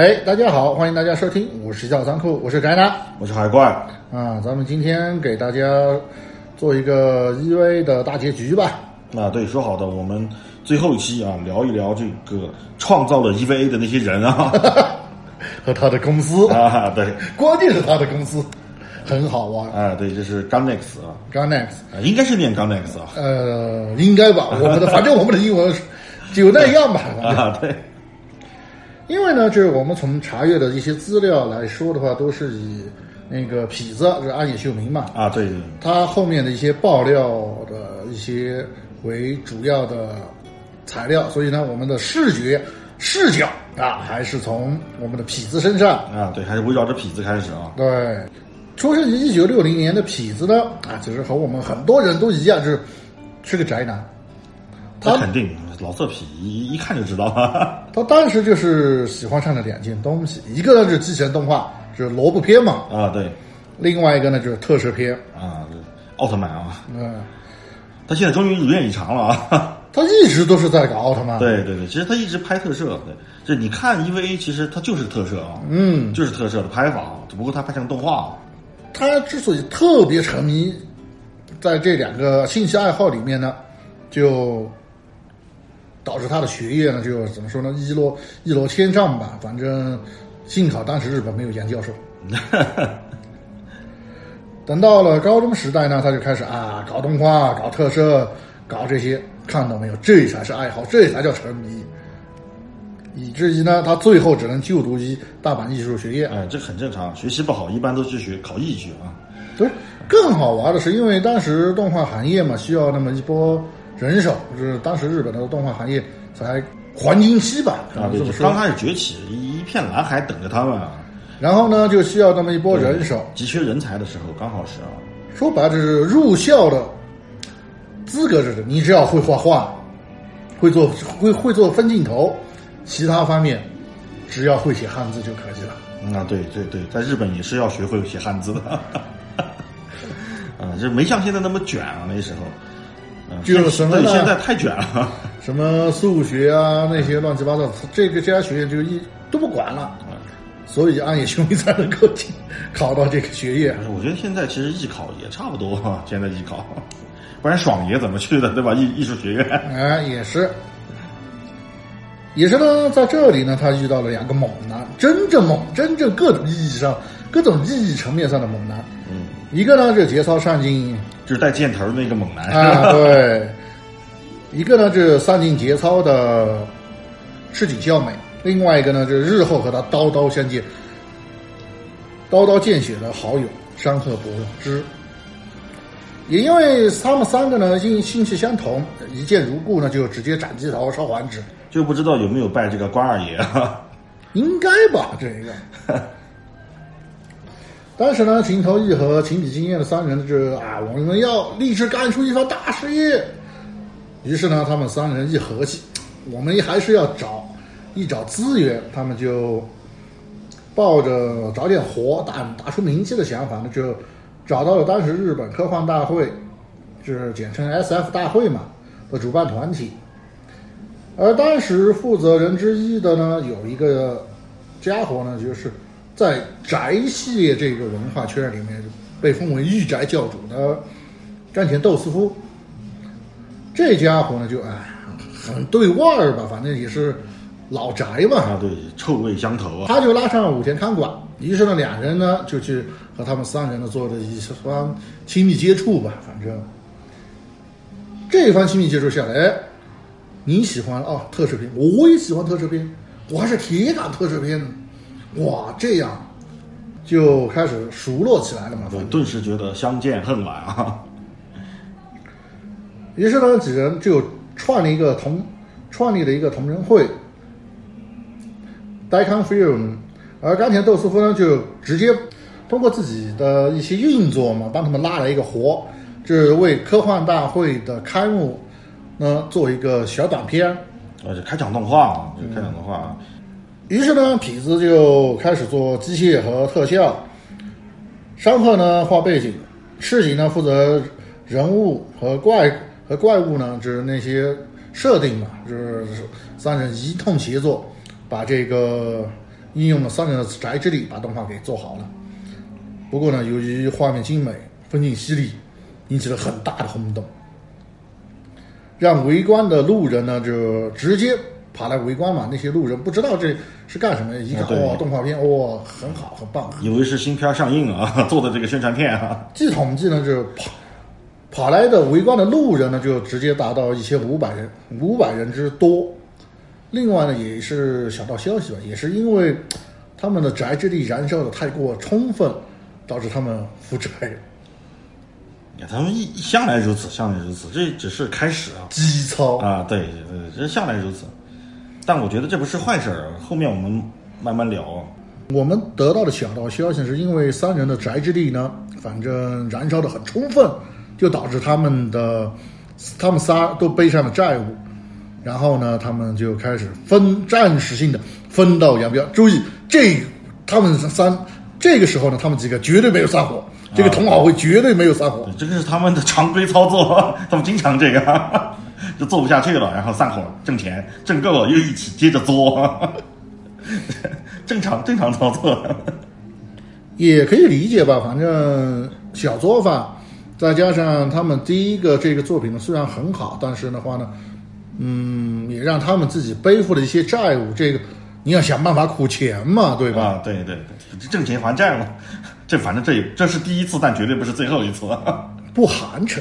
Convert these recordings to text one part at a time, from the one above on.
哎，大家好，欢迎大家收听五十小仓库，我是宅男我是海怪，啊。咱们今天给大家做一个 EVA 的大结局吧。啊，对，说好的，我们最后一期啊，聊一聊这个创造了 EVA 的那些人啊，和他的公司，啊，对，关键是他的公司很好玩。啊，对，这是 Ganex 啊，Ganex，啊，应该是念 Ganex 啊，呃，应该吧？我们的反正我们的英文是就那样吧。啊，对，因为呢，就是我们从查阅的一些资料来说的话，都是以那个痞子，就是安野秀明嘛，啊，对，他后面的一些爆料的一些为主要的材料，所以呢，我们的视觉视角啊，还是从我们的痞子身上。啊，对，还是围绕着痞子开始啊，对，出生于一九六零年的痞子呢，啊，其实和我们很多人都一样，就是是个宅男。他肯定老色痞，一一看就知道了，他当时就是喜欢上了两件东西，一个呢就是机器人动画，就是萝卜片嘛；啊，对，另外一个呢就是特摄片。啊，奥特曼啊，嗯，他现在终于如愿以偿了啊，他一直都是在搞奥特曼。，对对对，其实他一直拍特摄，对，这你看 EVA 其实它就是特摄啊，嗯，就是特摄的拍法，只不过他拍成动画，他之所以特别沉迷在这两个兴趣爱好里面呢，就导致他的学业呢，就怎么说呢，一落一落千丈吧。反正幸好当时日本没有杨教授。等到了高中时代呢，他就开始啊搞动画、搞特摄、搞这些，看到没有，这才是爱好，这才叫沉迷。以至于呢，他最后只能就读于大阪艺术学院。哎，这很正常，学习不好一般都去学考艺去啊。对，更好玩的是，因为当时动画行业嘛，需要那么一波人手，就是当时日本的动画行业才黄金期吧，可啊，对，能这么说。就刚开始崛起，一一片蓝海等着他们啊。然后呢，就需要那么一波人手。急缺人才的时候，刚好是啊。说白了，就是入校的资格就是你只要会画画，会做会会做分镜头，其他方面只要会写汉字就可以了。嗯啊，对对对，在日本也是要学会写汉字的。啊，这没像现在那么卷啊，那时候。嗯就是现在太卷了。什么数学啊那些乱七八糟，这个这家学院就一都不管了。所以安野兄弟才能够进考到这个学院。我觉得现在其实艺考也差不多啊，现在艺考，不然爽爷怎么去的，对吧？艺艺术学院。哎，也是，也是呢，在这里呢，他遇到了两个猛男，真正猛，真正各种意义上、各种意义层面上的猛男。嗯，一个呢是节操上进就是带箭头的那个猛男。啊，对；一个呢是上尽节操的赤井孝美，另外一个呢就是日后和他刀刀相见、刀刀见血的好友山鹤博之。也因为他们三个呢因兴趣相同，一见如故呢，就直接斩鸡头烧黄纸，就不知道有没有拜这个关二爷啊？应该吧？这个。当时呢，情投意合、情比经验的三人就是啊，我们要立志干出一番大事业。于是呢，他们三人一合计，我们还是要找一找资源，他们就抱着找点活、打打出名气的想法呢，就找到了当时日本科幻大会，就是简称 SF 大会嘛的主办团体。而当时负责人之一的呢，有一个家伙呢，就是在宅系列这个文化圈里面被封为御宅教主的甘田斗司夫。这家伙呢，就哎很对味儿吧，反正也是老宅嘛，啊，对，臭味相投啊。他就拉上了武田看管，于是呢，两人呢就去和他们三人呢做了一番亲密接触吧。反正这一番亲密接触下来，哎，你喜欢哦特摄片，我也喜欢特摄片，我还是铁杆特摄片，哇，这样就开始熟络起来了嘛。对，顿时觉得相见恨晚啊。于是呢，几人就创立一个同创立了一个同人会 d i c o n Film，而冈田斗司夫呢，就直接通过自己的一些运作嘛，帮他们拉了一个活，就是为科幻大会的开幕呢做一个小短片。而且开场动画啊，就开场动画啊。于是呢，痞子就开始做机械和特效，山鹤呢画背景，赤井呢负责人物和怪和怪物呢，就是那些设定嘛，就是三人一通协作，把这个应用了三人的宅之力把动画给做好了。不过呢，由于画面精美、分镜犀利，引起了很大的轰动，让围观的路人呢就直接跑来围观嘛。那些路人不知道这是干什么，一看哇，动画片哇，很好，很棒。以为是新片上映啊，做的这个宣传片啊。据统计呢，就是跑跑来的围观的路人呢，就直接达到一千五百人，五百人之多。另外呢，也是小道消息吧，也是因为他们的宅之力燃烧的太过充分，导致他们负债他们一向来如此，向来如此，这只是开始啊。基操。啊，对，对，这向来如此。但我觉得这不是坏事儿，后面我们慢慢聊。我们得到的小道消息是因为三人的宅基地呢，反正燃烧的很充分，就导致他们的他们仨都背上了债务，然后呢，他们就开始分暂时性的分道扬镳。注意，这他们三这个时候呢，他们几个绝对没有散伙，这个同好会绝对没有散伙。对，这个是他们的常规操作，他们经常这样，就做不下去了，然后散伙挣钱，挣够了又一起接着作，正常正常操作。也可以理解吧，反正小作坊，再加上他们第一个这个作品呢，虽然很好，但是的话呢，嗯，也让他们自己背负了一些债务，这个你要想办法苦钱嘛，对吧？啊，对对对，挣钱还债嘛。这反正这也这是第一次，但绝对不是最后一次。不寒碜。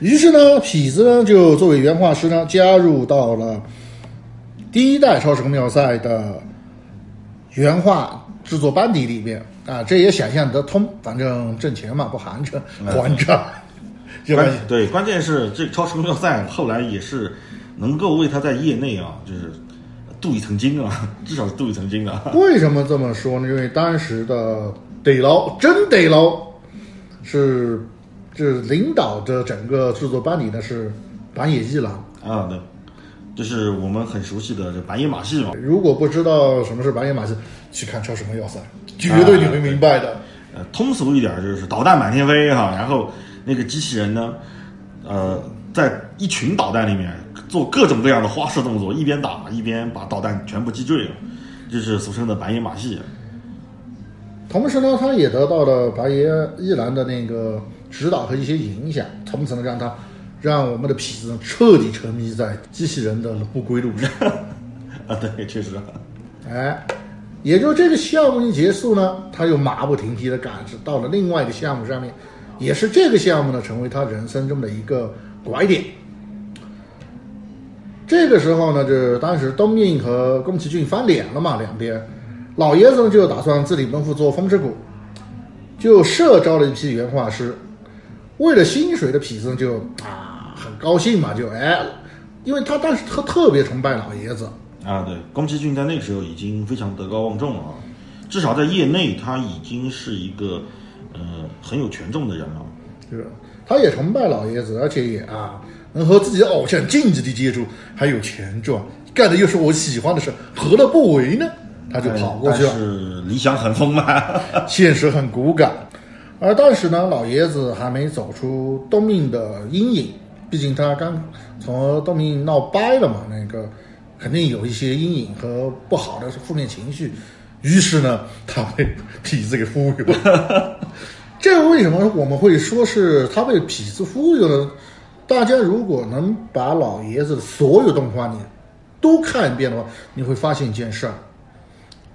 于是呢，痞子呢就作为原画师呢，加入到了第一代超时空要塞的原画制作班底里面啊，这也想象得通，反正挣钱嘛，不寒碜，还着，对吧？关对，关键是这超时空要塞后来也是能够为他在业内啊，就是镀一层金啊，至少是镀一层金啊。为什么这么说呢？因为当时的得捞真得捞是是领导的整个制作班底呢是板野一郎。啊，对，就是我们很熟悉的这板野马戏嘛。如果不知道什么是板野马戏，去看《超时空要塞》，绝对你会明白的。呃，通俗一点就是导弹满天飞哈、然后那个机器人呢，呃，在一群导弹里面做各种各样的花式动作，一边打一边把导弹全部击坠了，就是俗称的板野马戏。同时呢，他也得到了白野一郎的那个指导和一些影响，从此呢，让他让我们的痞子呢彻底沉迷在机器人的不归路上。啊，对，确实。哎，也就这个项目一结束呢，他又马不停蹄的赶到了另外一个项目上面，也是这个项目呢成为他人生中的一个拐点。这个时候呢，就是当时东映和宫崎骏翻脸了嘛，两边，老爷子呢就打算自立门户做风之谷，就社招了一批原画师。为了薪水的痞子就啊很高兴嘛，就哎，因为他当时他特别崇拜老爷子，啊，对，宫崎骏在那个时候已经非常德高望重了啊，至少在业内他已经是一个呃很有权重的人了。就是他也崇拜老爷子，而且也啊能和自己的偶像近距离接触，还有钱赚，干的又是我喜欢的事，何乐不为呢？他就跑过去了。但是理想很丰满。现实很骨感。而当时呢，老爷子还没走出东映的阴影，毕竟他刚从东映闹掰了嘛，那个肯定有一些阴影和不好的负面情绪。于是呢，他被痞子给忽悠了。这为什么我们会说是他被痞子忽悠呢？大家如果能把老爷子的所有动画你都看一遍的话，你会发现一件事儿。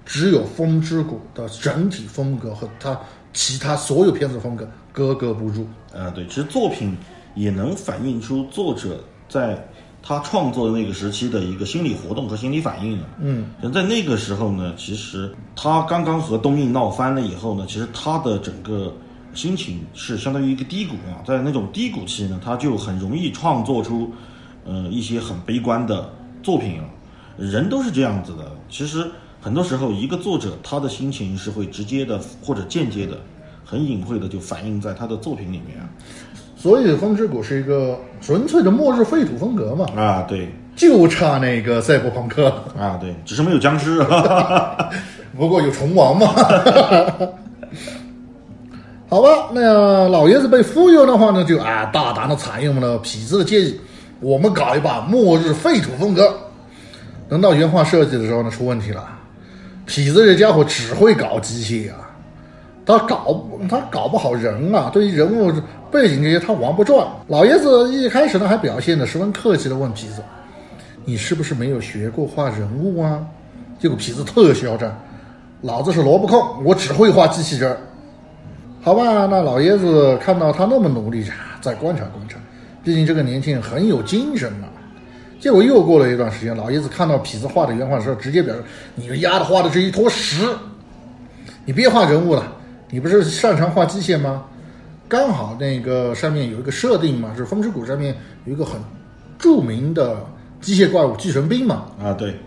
只有《风之谷》的整体风格和他其他所有片子的风格格格不入。啊，对，其实作品也能反映出作者在他创作的那个时期的一个心理活动和心理反应啊。嗯，在那个时候呢，其实他刚刚和东映闹翻了以后呢，其实他的整个心情是相当于一个低谷啊，在那种低谷期呢，他就很容易创作出呃一些很悲观的作品啊。人都是这样子的，其实很多时候一个作者他的心情是会直接的或者间接的、很隐晦的就反映在他的作品里面啊。所以《风之谷》是一个纯粹的末日废土风格嘛，啊，对，就差那个赛博朋克，啊，对，只是没有僵尸。不过有虫王嘛。好吧，那老爷子被忽悠的话呢，就啊大胆的采用了痞子的建议，我们搞一把末日废土风格。等到原画设计的时候呢，出问题了。痞子这家伙只会搞机械啊，他搞他搞不好人啊，对于人物背景这些他玩不转。老爷子一开始呢还表现的十分客气的问痞子：“你是不是没有学过画人物啊？”结果痞子特嚣张：“老子是萝卜控，我只会画机器人。”好吧，那老爷子看到他那么努力，再观察观察，毕竟这个年轻人很有精神嘛。结果又过了一段时间，老爷子看到痞子画的原画的时候，直接表示：“你这丫的画的是一坨屎，你别画人物了，你不是擅长画机械吗？刚好那个上面有一个设定嘛，是风之谷上面有一个很著名的机械怪物巨神兵嘛。啊，对，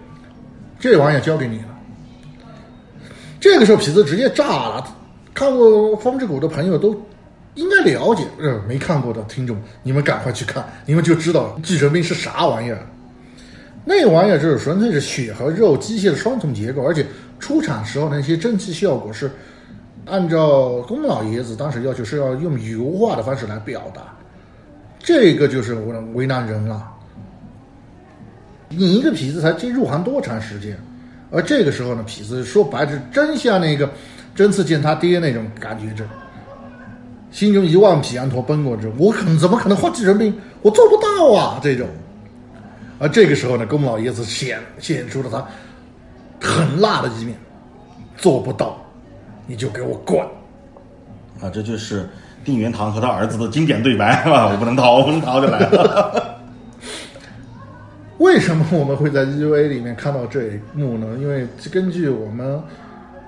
这玩意儿交给你了。这个时候痞子直接炸了。看过《风之谷》的朋友都应该了解，呃，没看过的听众，你们赶快去看，你们就知道巨神兵是啥玩意儿。那玩意儿就是纯粹是血和肉机械的双重结构，而且出厂时候那些蒸汽效果是按照宫老爷子当时要求是要用油画的方式来表达，这个就是为为难人了。你一个痞子才进入行多长时间？而这个时候呢，痞子说白了，真像那个。真次见他爹那种感觉，这心中一万匹羊驼奔过去，我可怎么可能画巨人兵？我做不到啊！这种，而这个时候呢，宫老爷子显显出了他很辣的一面，做不到，你就给我滚！啊，这就是定元堂和他儿子的经典对白，是吧？我不能逃，我不能逃，就来了。为什么我们会在 EVA 里面看到这一幕呢？因为根据我们。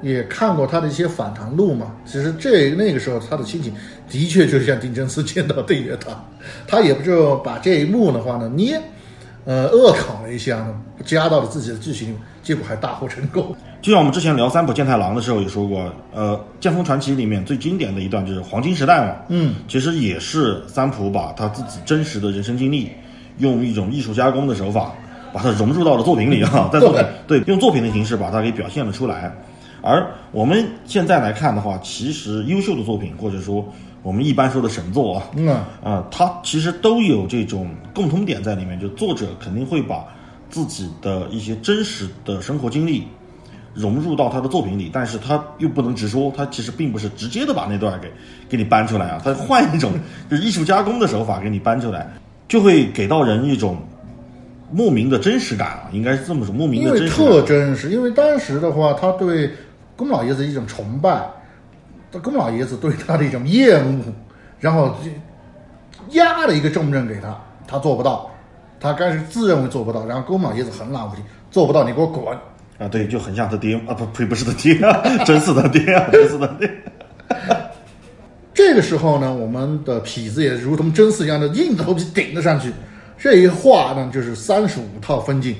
也看过他的一些访谈录嘛，其实这那个时候他的心情的确就像丁真司见到对月堂，他也不就把这一幕的话呢捏，呃恶搞了一下呢，加到了自己的剧情，结果还大获成功。就像我们之前聊三浦健太郎的时候也说过，呃，《剑锋传奇》里面最经典的一段就是黄金时代嘛，嗯，其实也是三浦把他自己真实的人生经历，用一种艺术加工的手法把它融入到了作品里啊，在作品 对用作品的形式把它给表现了出来。而我们现在来看的话，其实优秀的作品，或者说我们一般说的神作啊，嗯啊，它其实都有这种共通点在里面，就作者肯定会把自己的一些真实的生活经历融入到他的作品里，但是他又不能直说，他其实并不是直接的把那段给给你搬出来啊，他换一种就是艺术加工的手法给你搬出来，就会给到人一种莫名的真实感啊，应该是这么说，莫名的真实，特真实，因为当时的话，他对。宫老爷子一种崇拜，宫老爷子对他的一种厌恶，然后压了一个重任给他，他做不到，他开始自认为做不到，然后宫老爷子很冷不丁，做不到你给我滚啊！对，就很像他爹啊，不呸，不是他爹，真是他爹啊，真是他爹。这个时候呢，我们的痞子也如同真丝一样的硬着头皮顶了上去，这一画呢就是三十五套分镜。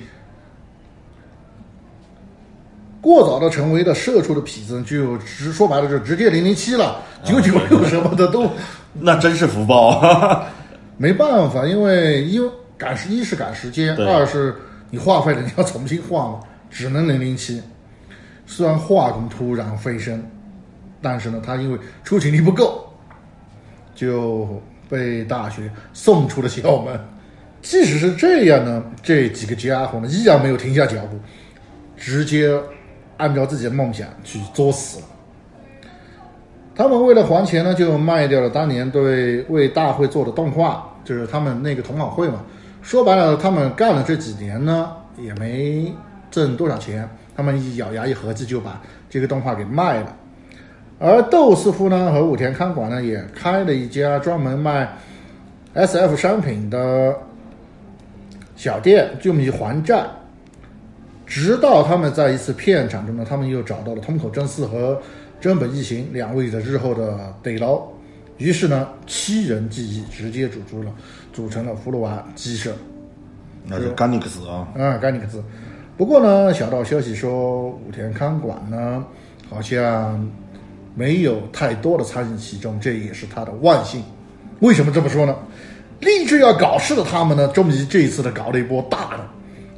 过早的成为了社畜的痞子，就直说白了就直接零零七了，九九六什么的都，那真是福报。没办法，因为因为赶时一是赶时间，二是你话费了你要重新画嘛，只能零零七。虽然画工突然飞升，但是呢，他因为出勤率不够，就被大学送出了校门。即使是这样呢，这几个家伙呢依然没有停下脚步，直接。按照自己的梦想去作死了。他们为了还钱呢，就卖掉了当年对为大会做的动画，就是他们那个同好会嘛。说白了，他们干了这几年呢，也没挣多少钱。他们一咬牙一合计，就把这个动画给卖了。而窦师傅呢和武田看管呢，也开了一家专门卖 SF 商品的小店，就以还债。直到他们在一次片场中呢，他们又找到了通口真司和真本义行两位的日后的对捞，于是呢，七人记忆直接组出了，组成了葫芦娃鸡舍，那就甘尼克斯啊，啊，甘尼克斯。不过呢，小道消息说武田康管呢，好像没有太多的参与其中，这也是他的万幸。为什么这么说呢？立志要搞事的他们呢，终于这一次的搞了一波大的。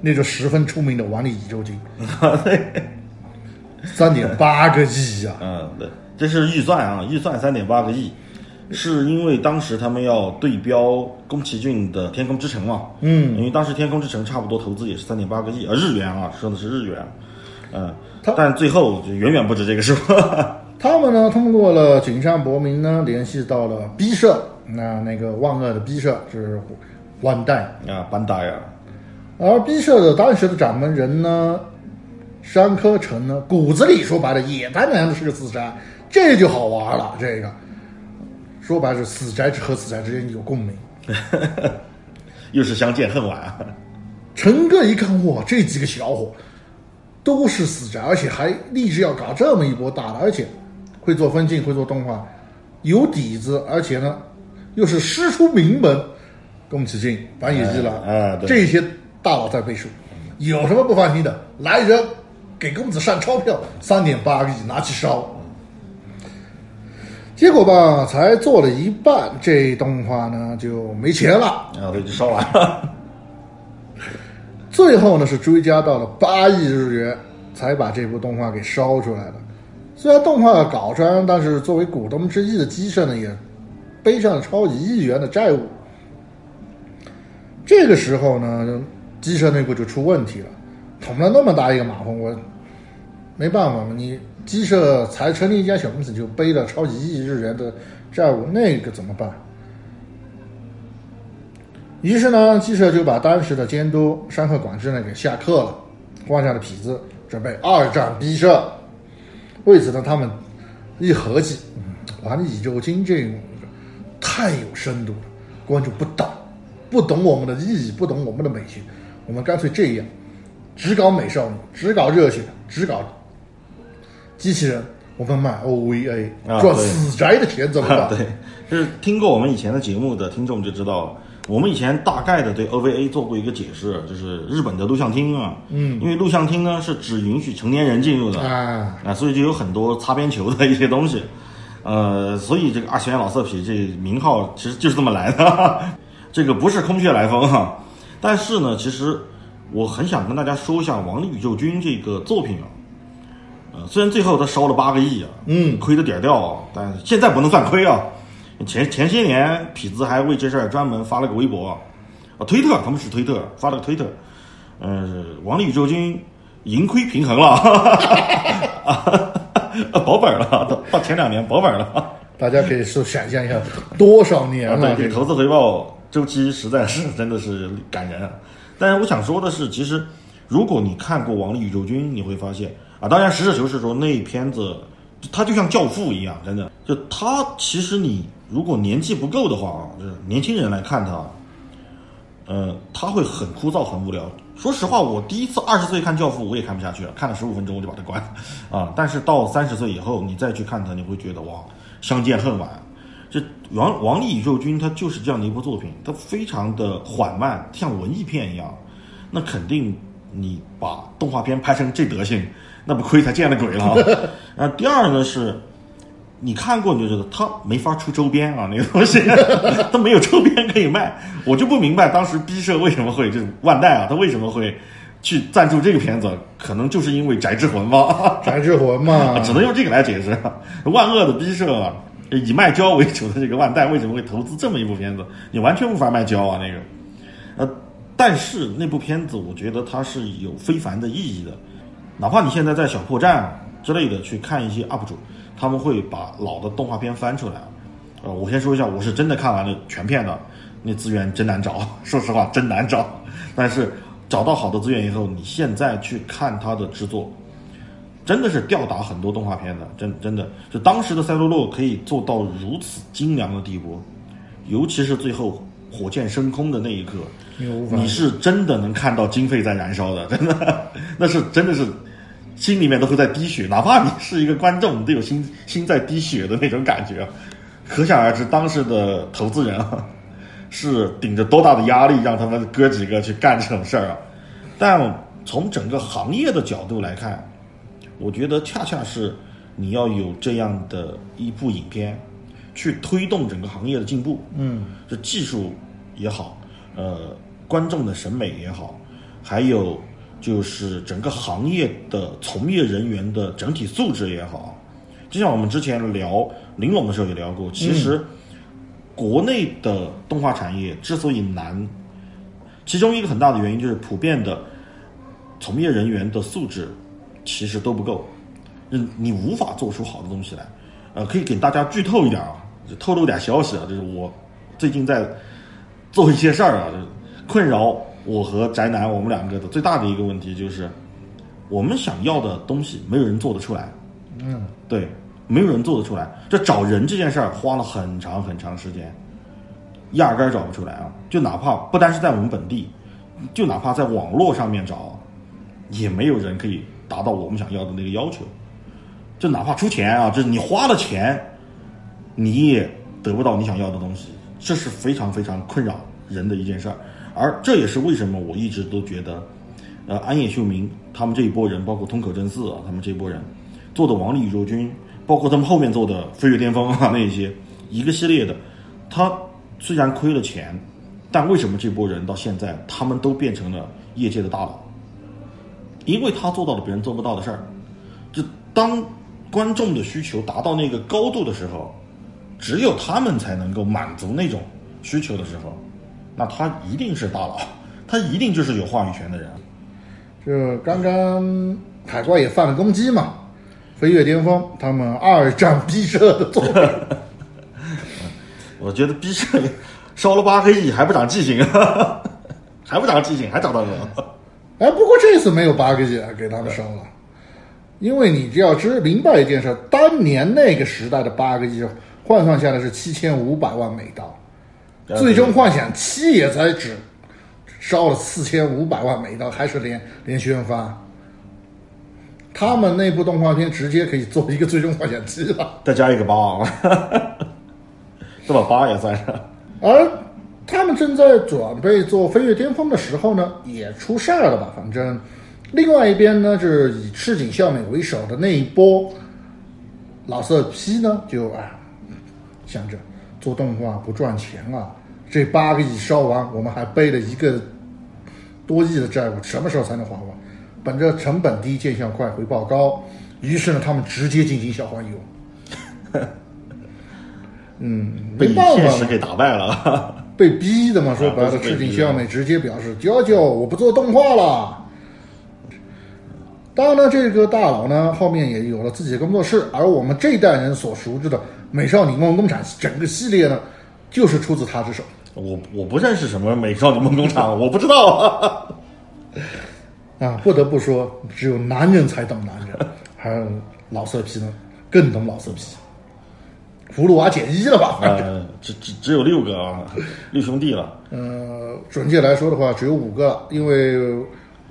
那个十分出名的王力宇宙金，三点八个亿呀！嗯，对，这是预算啊，预算三点八个亿，是因为当时他们要对标宫崎骏的《天空之城》嘛？嗯，因为当时《天空之城》差不多投资也是三点八个亿，啊，日元啊，说的是日元。嗯，但最后就远远不止这个数。他们呢，通过了井上博明呢，联系到了 B 社，那那个万恶的 B 社是万代，啊，班达呀，而 B 社的当时的掌门人呢，山科成呢，骨子里说白了也他娘的是个死宅，这就好玩了。这个说白了是死宅和死宅之间有共鸣。又是相见恨晚啊。陈哥一看，哇，这几个小伙都是死宅，而且还立志要搞这么一波大的，而且会做分镜，会做动画，有底子，而且呢又是师出名门，宫崎骏、板野一郎，哎哎对这些大佬在背书，有什么不放心的？来人，给公子上钞票，三点八个亿拿去烧。结果吧，才做了一半，这动画呢就没钱了。然后这就烧完了。最后呢是追加到了八亿日元，才把这部动画给烧出来了。虽然动画搞出来，但是作为股东之一的鸡舍呢，也背上了超一亿元的债务。这个时候呢，鸡舍内部就出问题了，捅了那么大一个马蜂窝，没办法嘛，你鸡舍才成立一家小公司，就背了超一亿日元的债务，那个怎么办？于是呢，鸡舍就把当时的监督山河广志呢给下课了，换下了痞子，准备二战逼社。为此呢，他们一合计，嗯，玩宇宙经这种太有深度了，观众不懂，不懂我们的意义，不懂我们的美学，我们干脆这样，只搞美少女，只搞热血，只搞机器人，我们卖 OVA，赚啊死宅的钱怎么办？对，就 是听过我们以前的节目的听众就知道，我们以前大概的对 OVA 做过一个解释，就是日本的录像厅啊，嗯，因为录像厅呢是只允许成年人进入的啊，啊，所以就有很多擦边球的一些东西，呃，所以这个二次元老色痞这名号其实就是这么来的，这个不是空穴来风哈、但是呢，其实我很想跟大家说一下《王力宇宙军》这个作品啊。呃，虽然最后他烧了八个亿啊，嗯，亏的点儿掉啊，但现在不能算亏啊。前前些年痞子还为这事儿专门发了个微博，啊，推特他们是推特发了个推特，呃，王力宇宙军盈亏平衡了，啊，保本了，到到前两年保本了。大家可以说想象一下，多少年啊，了？对，这个投资回报周期实在是 真的是感人。啊但是我想说的是，其实如果你看过《王力宇宙军》，你会发现啊，当然实事求是说，那片子它就像教父一样，真的，就它其实你如果年纪不够的话啊，就是年轻人来看它，呃，他会很枯燥、很无聊。说实话，我第一次二十岁看《教父》，我也看不下去了，看了十五分钟我就把它关了啊。但是到三十岁以后，你再去看它，你会觉得哇，相见恨晚。这王王力宇宙军，它就是这样的一部作品，它非常的缓慢，像文艺片一样。那肯定你把动画片拍成这德行，那不亏他见了鬼了啊！啊，第二呢是，你看过你就知道，他没法出周边啊，那个东西，他没有周边可以卖。我就不明白当时 B 社为什么会就是万代啊，他为什么会去赞助这个片子？可能就是因为宅之魂吧。宅之魂嘛，只能用这个来解释。万恶的逼社啊，以卖胶为主的这个万代为什么会投资这么一部片子？你完全无法卖胶啊，那个。呃，但是那部片子我觉得它是有非凡的意义的，哪怕你现在在小破站之类的去看一些 UP 主，他们会把老的动画片翻出来。呃，我先说一下，我是真的看完了全片的，那资源真难找，说实话真难找。但是找到好的资源以后，你现在去看它的制作，真的是吊打很多动画片的，真真的，就当时的赛璐珞可以做到如此精良的地步，尤其是最后火箭升空的那一刻，你是真的能看到经费在燃烧的，真的，那是真的是心里面都会在滴血，哪怕你是一个观众，你都有心心在滴血的那种感觉，可想而知当时的投资人啊，是顶着多大的压力让他们哥几个去干这种事儿啊。但从整个行业的角度来看，我觉得恰恰是你要有这样的一部影片，去推动整个行业的进步。嗯，这技术也好，呃，观众的审美也好，还有就是整个行业的从业人员的整体素质也好。就像我们之前聊玲珑的时候也聊过，其实国内的动画产业之所以难，其中一个很大的原因就是普遍的从业人员的素质其实都不够，嗯，你无法做出好的东西来。呃，可以给大家剧透一点啊，就透露点消息啊，就是我最近在做一些事儿啊，就是困扰我和宅男我们两个的最大的一个问题就是，我们想要的东西没有人做得出来。嗯，对，没有人做得出来。这找人这件事儿花了很长很长时间，压根儿找不出来啊！就哪怕不单是在我们本地，就哪怕在网络上面找，也没有人可以达到我们想要的那个要求。就哪怕出钱啊，就是你花了钱，你也得不到你想要的东西，这是非常非常困扰人的一件事儿。而这也是为什么我一直都觉得，呃，安野秀明他们这一波人，包括通口真嗣啊，他们这一波人做的《王力宇宙军》，包括他们后面做的《飞跃巅峰》啊那些一个系列的，他虽然亏了钱，但为什么这波人到现在他们都变成了业界的大佬？因为他做到了别人做不到的事儿。就当观众的需求达到那个高度的时候，只有他们才能够满足那种需求的时候，那他一定是大佬，他一定就是有话语权的人。就刚刚海怪也犯了攻击嘛，飞跃巅峰他们二战毕设的作品，我觉得逼社烧了八个亿还不长记性，还不长记性，还找到人。哎，不过这次没有八个亿啊给他们烧了，因为你只要知明白一件事，当年那个时代的八个亿换算下来是七千五百万美刀，最终幻想七也才只烧了四千五百万美刀，还是连连宣发。他们那部动画片直接可以做一个最终幻想七了。再加一个八，这把八也算上。而他们正在准备做飞跃巅峰的时候呢，也出事儿了吧？反正，另外一边呢，就是以赤井孝美为首的那一波老色批呢，就啊想着做动画不赚钱啊，这八个亿烧完，我们还背了一个多亿的债务，什么时候才能还完？本着成本低、见效快、回报高，于是呢，他们直接进行小黄油。嗯，被现实给打败了。被逼的嘛，说白了，赤井孝美直接表示：“娇娇，我不做动画了。”当然呢，这个大佬呢后面也有了自己的工作室，而我们这一代人所熟知的《美少女梦工厂》整个系列呢，就是出自他之手。我我不认识什么美少女梦工厂，我不知道。啊，不得不说，只有男人才懂男人，还有老色批呢更懂老色批。葫芦娃减一了吧？反正呃，只只只有六个啊，六兄弟了。呃，准确来说的话，只有五个了，因为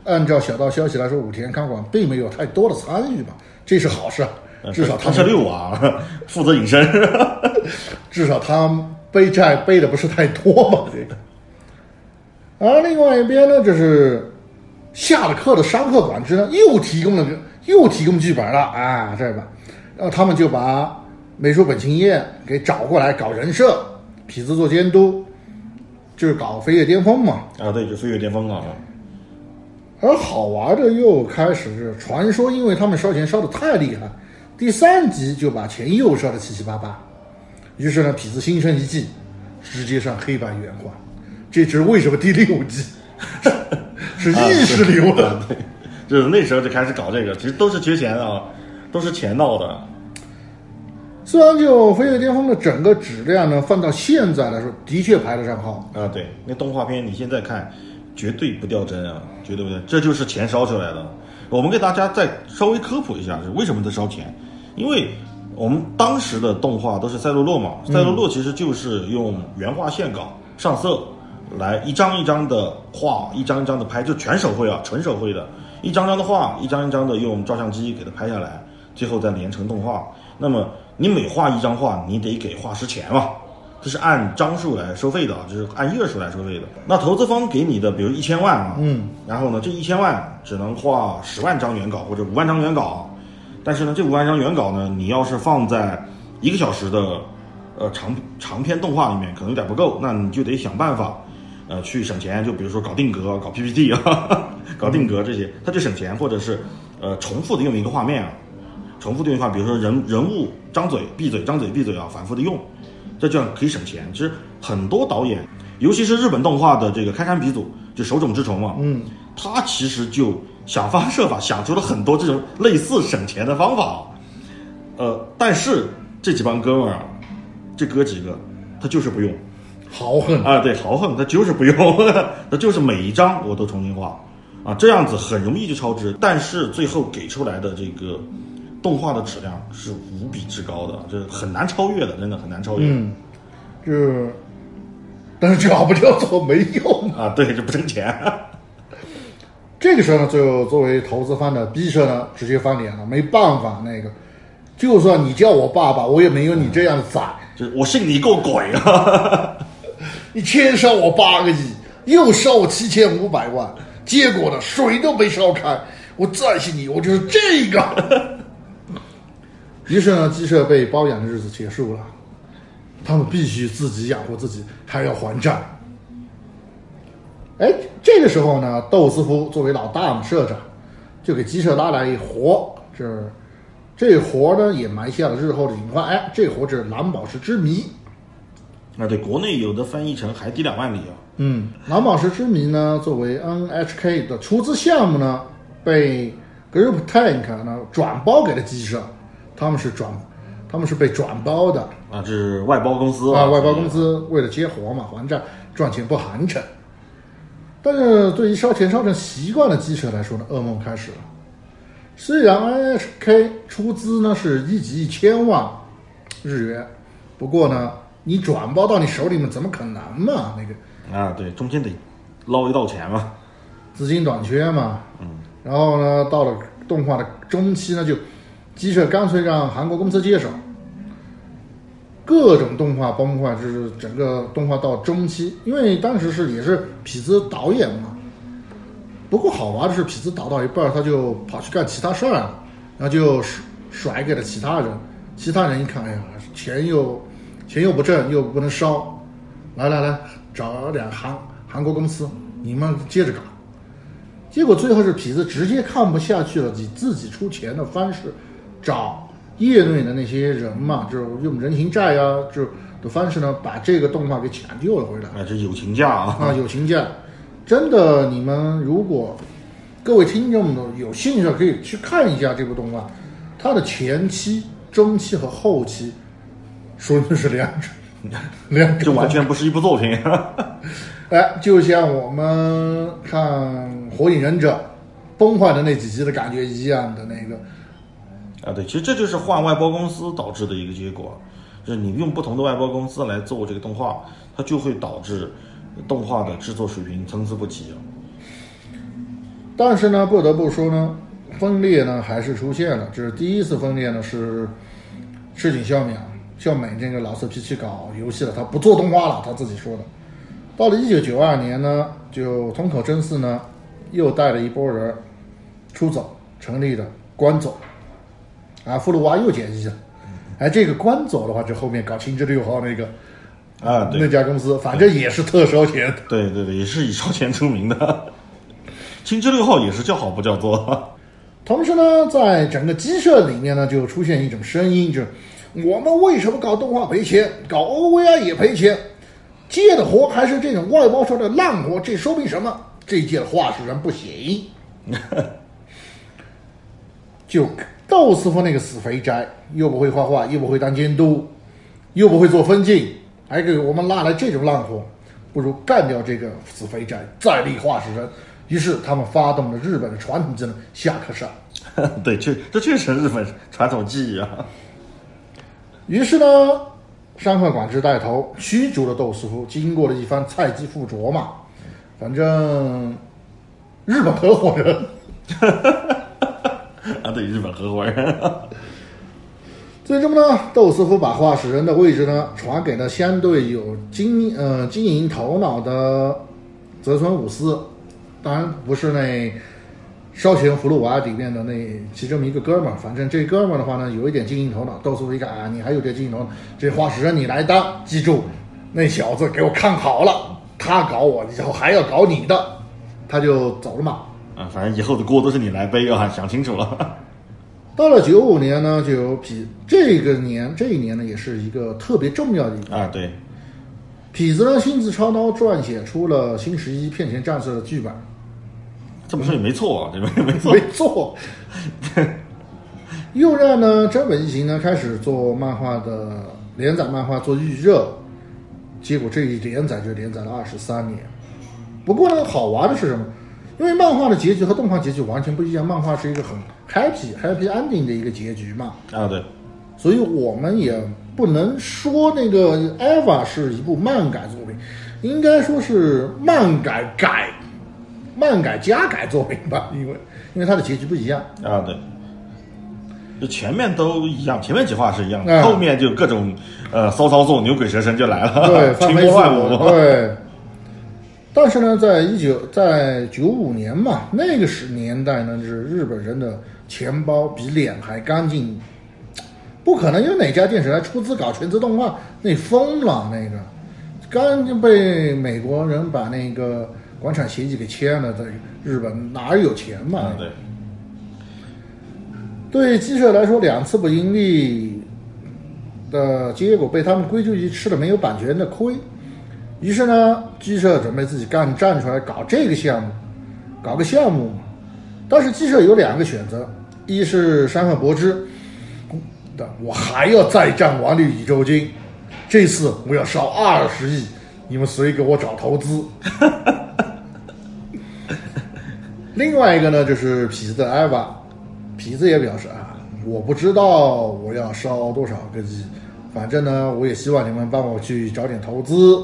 按照小道消息来说，武田康管并没有太多的参与嘛，这是好事至少他是六娃，负责隐身。至少他背债背的不是太多嘛，这个。而另外一边呢，就是下了课的山鹤管制呢，又提供了个又提供剧本了啊，这个，然后他们就把美术本清业给找过来搞人设，痞子做监督，就是搞飞跃巅峰嘛。啊，对，就飞跃巅峰啊。而好玩的又开始是传说，因为他们烧钱烧的太厉害，第三集就把钱又烧的七七八八，于是呢，痞子心生一计，直接上黑白原画。这就是为什么第六季 是意识流的。啊对，就是那时候就开始搞这个，其实都是缺钱啊，都是钱闹的。虽然就《飞跃巅峰》的整个质量呢，放到现在来说，的确排得上号。啊，对，那动画片你现在看，绝对不掉帧啊，绝对不对，这就是钱烧出来的。我们给大家再稍微科普一下，是为什么在烧钱？因为我们当时的动画都是赛璐珞嘛，赛璐珞其实就是用原画线稿上色，来一张一张的画，一张一张的拍，就全手绘啊，纯手绘的，一张张的画，一张一张的用照相机给它拍下来，最后再连成动画。那么你每画一张画，你得给画师钱嘛，这是按张数来收费的，啊，就是按页数来收费的。那投资方给你的，比如一千万啊，嗯，然后呢，这一千万只能画十万张原稿或者五万张原稿，但是呢，这五万张原稿呢，你要是放在一个小时的呃长长篇动画里面，可能有点不够，那你就得想办法，呃，去省钱，就比如说搞定格、搞 PPT 啊，搞定格这些，它就省钱，或者是呃重复的用一个画面啊，重复的用一个画，比如说人人物张嘴闭嘴张嘴闭嘴啊，反复的用，这这样可以省钱。其实很多导演，尤其是日本动画的这个开山鼻祖，就手冢治虫嘛，嗯，他其实就想方设法想出了很多这种类似省钱的方法，呃，但是这几帮哥们儿啊，这哥几个他就是不用 豪横啊，对，豪横他就是不用，他就是每一张我都重新画啊，这样子很容易就超支，但是最后给出来的这个动画的质量是无比之高的，这很难超越的，真的很难超越。嗯，就是，但是这好不叫做没用。啊，对，就不挣钱。这个时候呢，就作为投资方的 B 社呢，直接翻脸了，没办法，那个，就算你叫我爸爸，我也没有你这样的仔。就是我信你个鬼啊！你先烧我八个亿，又烧我七千五百万，结果呢，水都没烧开。我再信你，我就是这个。于是呢，鸡舍被包养的日子结束了，他们必须自己养活自己，还要还债。哎，这个时候呢，窦斯夫作为老大嘛，社长，就给鸡舍拉来一活，这这活呢也埋下了日后的隐患。哎，这活是蓝宝石之谜。啊，对，国内有的翻译成海底两万里啊。嗯，蓝宝石之谜呢，作为 NHK 的出资项目呢，被 Group Tank 呢转包给了鸡舍，他们是转，他们是被转包的啊，这是外包公司啊，外包公司为了接活嘛，还债赚钱不寒碜。但是对于烧钱烧成习惯的机车来说呢，噩梦开始了。虽然 NHK 出资呢是一级一千万日元，不过呢，你转包到你手里面怎么可能嘛？那个。啊，对，中间得捞一道钱嘛，资金短缺嘛，嗯，然后呢，到了动画的中期呢，就鸡舍干脆让韩国公司接手，各种动画崩坏，就是整个动画到中期，因为当时是也是痞子导演嘛，不过好玩的是痞子导到一半，他就跑去干其他事儿了，然后就甩甩给了其他人，其他人一看，哎呀，钱又钱又不挣，又不能烧，来来来。找点韩韩国公司，你们接着搞。结果最后是痞子直接看不下去了，以自己出钱的方式，找业内的那些人嘛，就用人情债啊，就的方式呢，把这个动画给抢救了回来。啊，这友情价啊！啊，友情价，真的，你们如果各位听众们有兴趣，可以去看一下这部动画，它的前期、中期和后期，说的是两种。两这完全不是一部作品。哎，就像我们看《火影忍者》崩坏的那几集的感觉一样的那个。啊，对，其实这就是换外包公司导致的一个结果，就是你用不同的外包公司来做这个动画，它就会导致动画的制作水平参差不齐。但是呢，不得不说呢，分裂呢还是出现了。这是第一次分裂呢，是赤井孝麿。孝美这个老色批去搞游戏了，他不做动画了，他自己说的。到了一九九二年呢，就通口真嗣呢，又带了一波人出走，成立了关走，啊，葫芦娃又解义了。哎，这个关走的话，就后面搞青之六号那个啊，那家公司，反正也是特烧钱。对对对，也是以烧钱出名的。青之六号也是叫好不叫座。同时呢，在整个鸡舍里面呢，就出现一种声音，就是。我们为什么搞动画赔钱，搞 OVI 也赔钱？接的活还是这种外包出的烂活，这说明什么？这届的画师人不行。就窦师傅那个死肥宅，又不会画画，又不会当监督，又不会做分镜，还给我们拉来这种烂活，不如干掉这个死肥宅，再立画师人。于是他们发动了日本的传统技能下课上。对，这这确实日本传统技艺啊。于是呢，山贺广之带头驱逐了窦师傅。经过了一番菜鸡附着嘛，反正日本合伙人 啊，对，日本合伙人。最终呢，窦师傅把画室人的位置呢传给了相对有经呃经营头脑的泽村武司，当然不是那。烧钱葫芦娃里面的那其中一个哥们儿，反正这哥们儿的话呢，有一点经营头脑。窦师傅一看啊，你还有点经营头脑，这画师人你来当，记住，那小子给我看好了，他搞我以后还要搞你的，他就走了嘛。啊，反正以后的锅都是你来背啊，想清楚了。到了九五年呢，就有痞这个年这一年呢，也是一个特别重要的一个啊，对，痞子呢亲自操刀撰写出了《新十一骗钱战士》的剧本。这么说也没错啊，对吧？没错没，错。又让呢真本一行呢开始做漫画的连载漫画做预热，结果这一连载就连载了二十三年。不过呢，好玩的是什么？因为漫画的结局和动画结局完全不一样，漫画是一个很 happy happy ending 的一个结局嘛，啊，对，所以我们也不能说那个《EVA》是一部漫改作品，应该说是漫改改漫改加改作品吧，因为因为它的结局不一样。啊，对，就前面都一样，前面几话是一样的，嗯后面就各种呃骚操作、牛鬼蛇神就来了，对，放群魔乱舞，对。但是呢，在一九在九五年嘛，那个时年代呢，就是日本人的钱包比脸还干净，不可能有哪家电视台出资搞全自动化，那疯了那个，刚就被美国人把那个广场协议给签了，在日本哪有钱嘛？啊，对，对鸡舍来说，两次不盈利的结果被他们归咎于吃了没有版权的亏。于是呢，鸡舍准备自己干站出来搞这个项目，搞个项目嘛。但是鸡舍有两个选择，一是山河博之的，我还要再战王力宇宙金，这次我要烧二十亿，你们谁给我找投资？另外一个呢，就是痞子的艾娃，痞子也表示啊，我不知道我要烧多少个亿，反正呢，我也希望你们帮我去找点投资。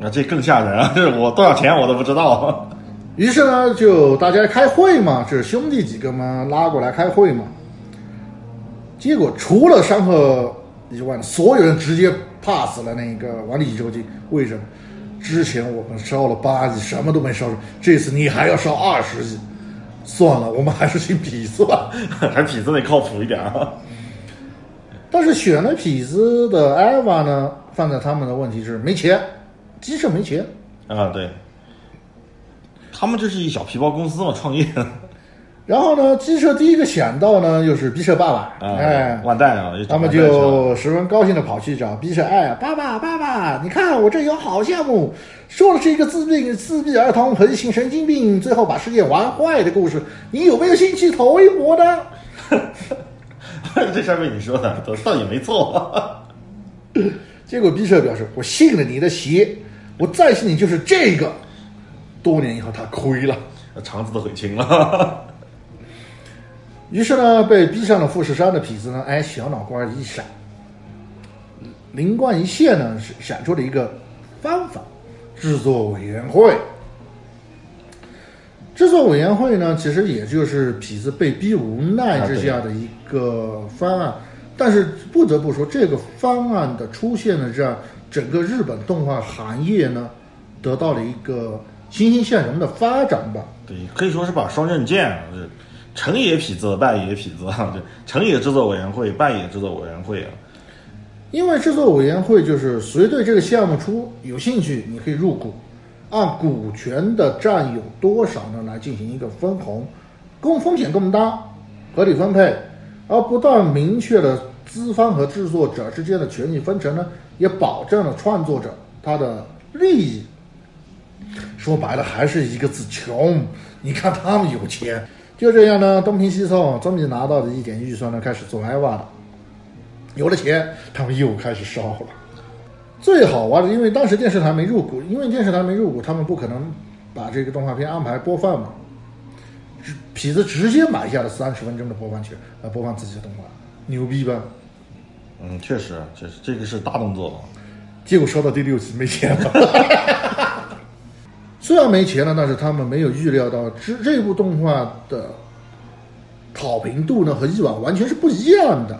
啊，这更吓人啊！这 我多少钱我都不知道。于是呢，就大家开会嘛，这兄弟几个嘛拉过来开会嘛。结果除了山河以外，所有人直接 pass 了那个王力宇宙金。为什么？之前我们烧了八级，什么都没烧出，这次你还要烧二十级，算了，我们还是去痞子吧。还痞子得靠谱一点啊。但是选了痞子的艾娃呢，放在他们的问题是没钱，鸡舍没钱。啊，对，他们这是一小皮包公司嘛，创业 然后呢，鸡舍第一个想到呢，又是逼社爸爸，啊，哎，万代啊，他们就十分高兴的跑去找逼社，哎，爸爸爸爸，你看我这有好项目，说的是一个自闭自闭儿童横行神经病，最后把世界玩坏的故事，你有没有兴趣投一搏呢？这事儿被你说的，倒倒也没错。结果逼社表示，我信了你的邪，我再信你就是这个。多年以后，他亏了。肠子都悔青了。于是呢，被逼上了富士山的痞子呢，哎，小脑瓜一闪，灵光一现呢，是闪出了一个方法：制作委员会。制作委员会呢，其实也就是痞子被逼无奈之下的一个方案。但是不得不说，这个方案的出现呢，让整个日本动画行业呢，得到了一个欣欣向荣的发展吧。对，可以说是把双刃剑啊，这成也痞子，败也痞子啊，这成也制作委员会，败也制作委员会啊。因为制作委员会就是谁对这个项目出有兴趣，你可以入股，按股权的占有多少呢来进行一个分红，共风险共担，合理分配，而不但明确了资方和制作者之间的权益分成呢，也保证了创作者他的利益。说白了还是一个字穷。你看他们有钱，就这样呢，东拼西凑，终于拿到了一点预算呢，开始做艾娃了。有了钱，他们又开始烧了。最好玩的，因为当时电视台没入股，因为电视台没入股，他们不可能把这个动画片安排播放嘛。痞子直接买下了三十分钟的播放权来播放自己的动画，牛逼吧？嗯，确实，这是这个是大动作。结果烧到第六集没钱了。虽然没钱了，但是他们没有预料到这这部动画的好评度呢和以往完全是不一样的。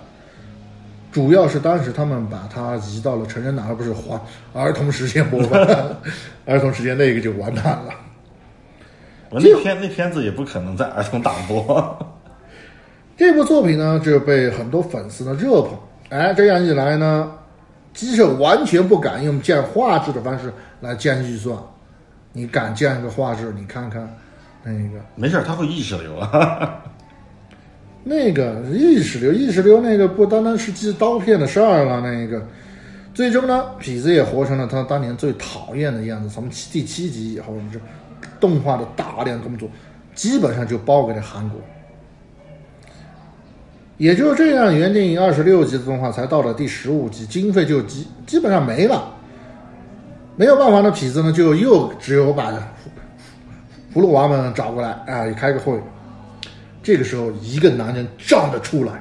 主要是当时他们把它移到了成人档，而不是还儿童时间播放，儿童时间那个就完蛋了。我那片那片子也不可能在儿童档播。这部作品呢，就被很多粉丝呢热捧。哎，这样一来呢，机社完全不敢用降画质的方式来降预算。你敢降个画质？你看看那个没事儿，他会意识流啊。那个意识流，意识流那个不单单是寄刀片的事儿了。那个最终呢，痞子也活成了他当年最讨厌的样子。从七第七集以后，我们这动画的大量工作基本上就包给了韩国。也就是这样，原定二十六集的动画才到了第十五集，经费就基基本上没了。没有办法的痞子呢，就又只有把葫芦娃们找过来，啊，开个会。这个时候，一个男人站了出来，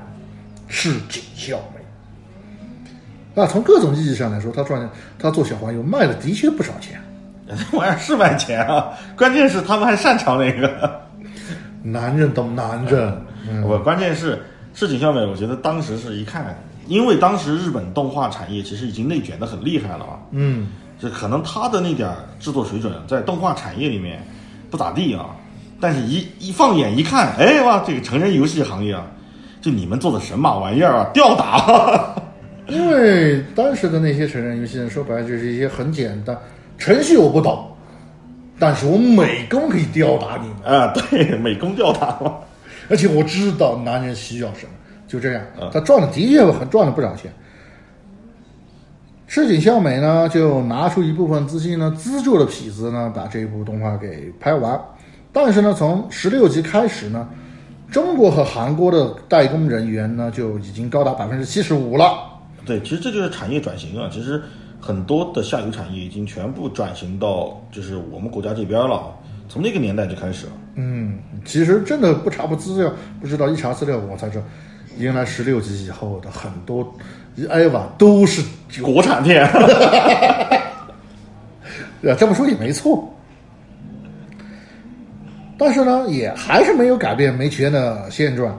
是井孝美。啊，从各种意义上来说，他赚他做小黄油卖的的确不少钱。这玩意儿是卖钱啊，关键是他们还擅长那个。男人懂男人，我关键是。市井小美，我觉得当时是一看，因为当时日本动画产业其实已经内卷的很厉害了啊。嗯，就可能他的那点制作水准在动画产业里面不咋地啊，但是一一放眼一看，哎哇，这个成人游戏行业啊，就你们做的神马玩意儿啊，吊打。因为当时的那些成人游戏，说白了就是一些很简单程序我不懂，但是我美工可以吊打你啊，对，美工吊打嘛。而且我知道男人需要什么，就这样，他赚的的确很赚了不少钱。赤井孝美呢，就拿出一部分资金呢，资助了痞子呢，把这部动画给拍完。但是呢，从十六集开始呢，中国和韩国的代工人员呢，就已经高达百分之七十五了。对，其实这就是产业转型啊。其实很多的下游产业已经全部转型到就是我们国家这边了。从那个年代就开始了。嗯，其实真的不查不资料，不知道一查资料，我才知道，原来十六集以后的很多艾娃都是 国产片。呃，这么说也没错。但是呢，也还是没有改变没钱的现状。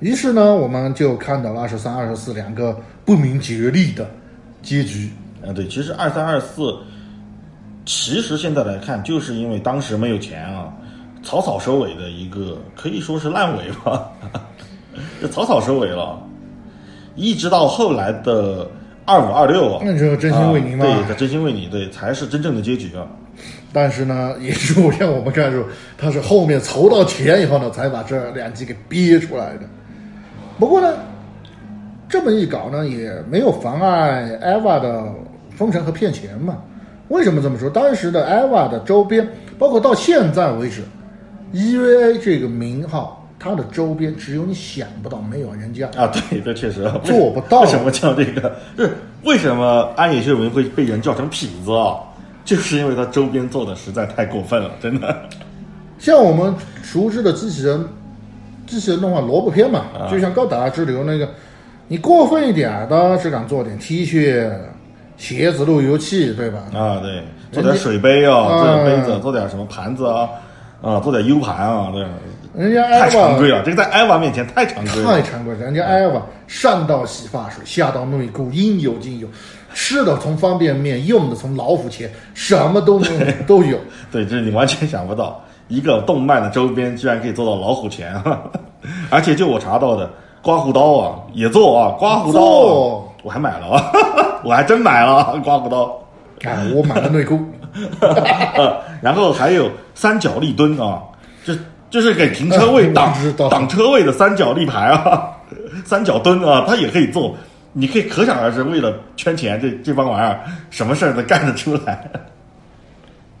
于是呢，我们就看到了二十三、二十四两个不明觉厉的结局。啊，对，其实二三、二四。其实现在来看，就是因为当时没有钱啊，草草收尾的一个可以说是烂尾吧，就草草收尾了。一直到后来的二五二六啊，那就真心为你嘛，对，真心为你，对，才是真正的结局啊。但是呢，也是我让我们看出，他是后面筹到钱以后呢，才把这两集给憋出来的。不过呢，这么一搞呢，也没有妨碍 EVA 的封神和骗钱嘛。为什么这么说？当时的 EVA 的周边，包括到现在为止，EVA 这个名号，它的周边只有你想不到，没有人家啊。对，这确实做不到。为什么叫这个？是为什么安野秀明会被人叫成痞子啊？就是因为他周边做的实在太过分了，真的。像我们熟知的机器人，机器人动画萝卜片嘛，就像高达之流那个，你过分一点的，只敢做点 T 恤。鞋子、路由器，对吧？啊，对，做点水杯啊，做点杯子，做点什么盘子啊，啊，做点 U 盘啊，对。人家太常规了，这个在艾娃面前太常规了。太常规了，人家艾娃上到洗发水，下到内裤，应有尽有，吃的从方便面，用的从老虎钳，什么都都有。对，这你完全想不到，一个动漫的周边居然可以做到老虎钳，而且就我查到的，刮胡刀啊也做啊，刮胡刀我还买了啊。我还真买了刮胡刀，哎，我买了内裤，然后还有三角立墩啊，就就是给停车位挡 挡车位的三角立牌啊，三角墩啊，它也可以做，你可以可想而知，为了圈钱，这这帮玩意儿什么事儿都干得出来。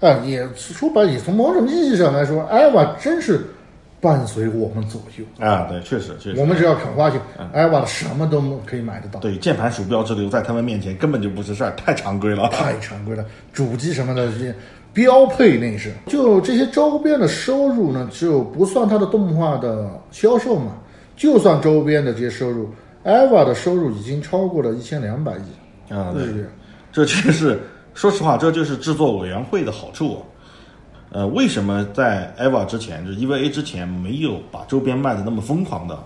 啊，也说白，也从某种意义上来说，艾娃真是。伴随我们左右啊，对，确实确实，我们只要肯花钱，艾娃什么都可以买得到。对，键盘鼠标之流在他们面前根本就不是事儿，太常规了，太常规了。主机什么的标配内饰，就这些周边的收入呢，就不算它的动画的销售嘛，就算周边的这些收入，，EVA 的收入已经超过了一千两百亿。啊，对。对，这就是，说实话，这就是制作委员会的好处。呃，为什么在 EVA 之前，就是 EVA 之前没有把周边卖的那么疯狂的？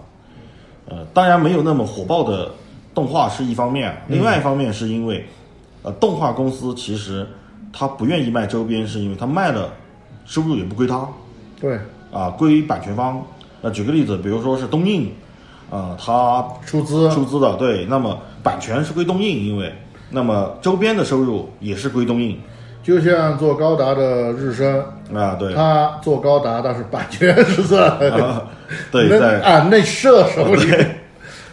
呃，当然没有那么火爆的动画是一方面，另外一方面是因为，呃，动画公司其实他不愿意卖周边，是因为他卖了收入也不归他。对。啊，归版权方。那举个例子，比如说是东映，啊，他出资出资的，对，那么版权是归东映，因为那么周边的收入也是归东映。就像做高达的日升啊，对，他做高达，但是版权是在 对在啊内射手里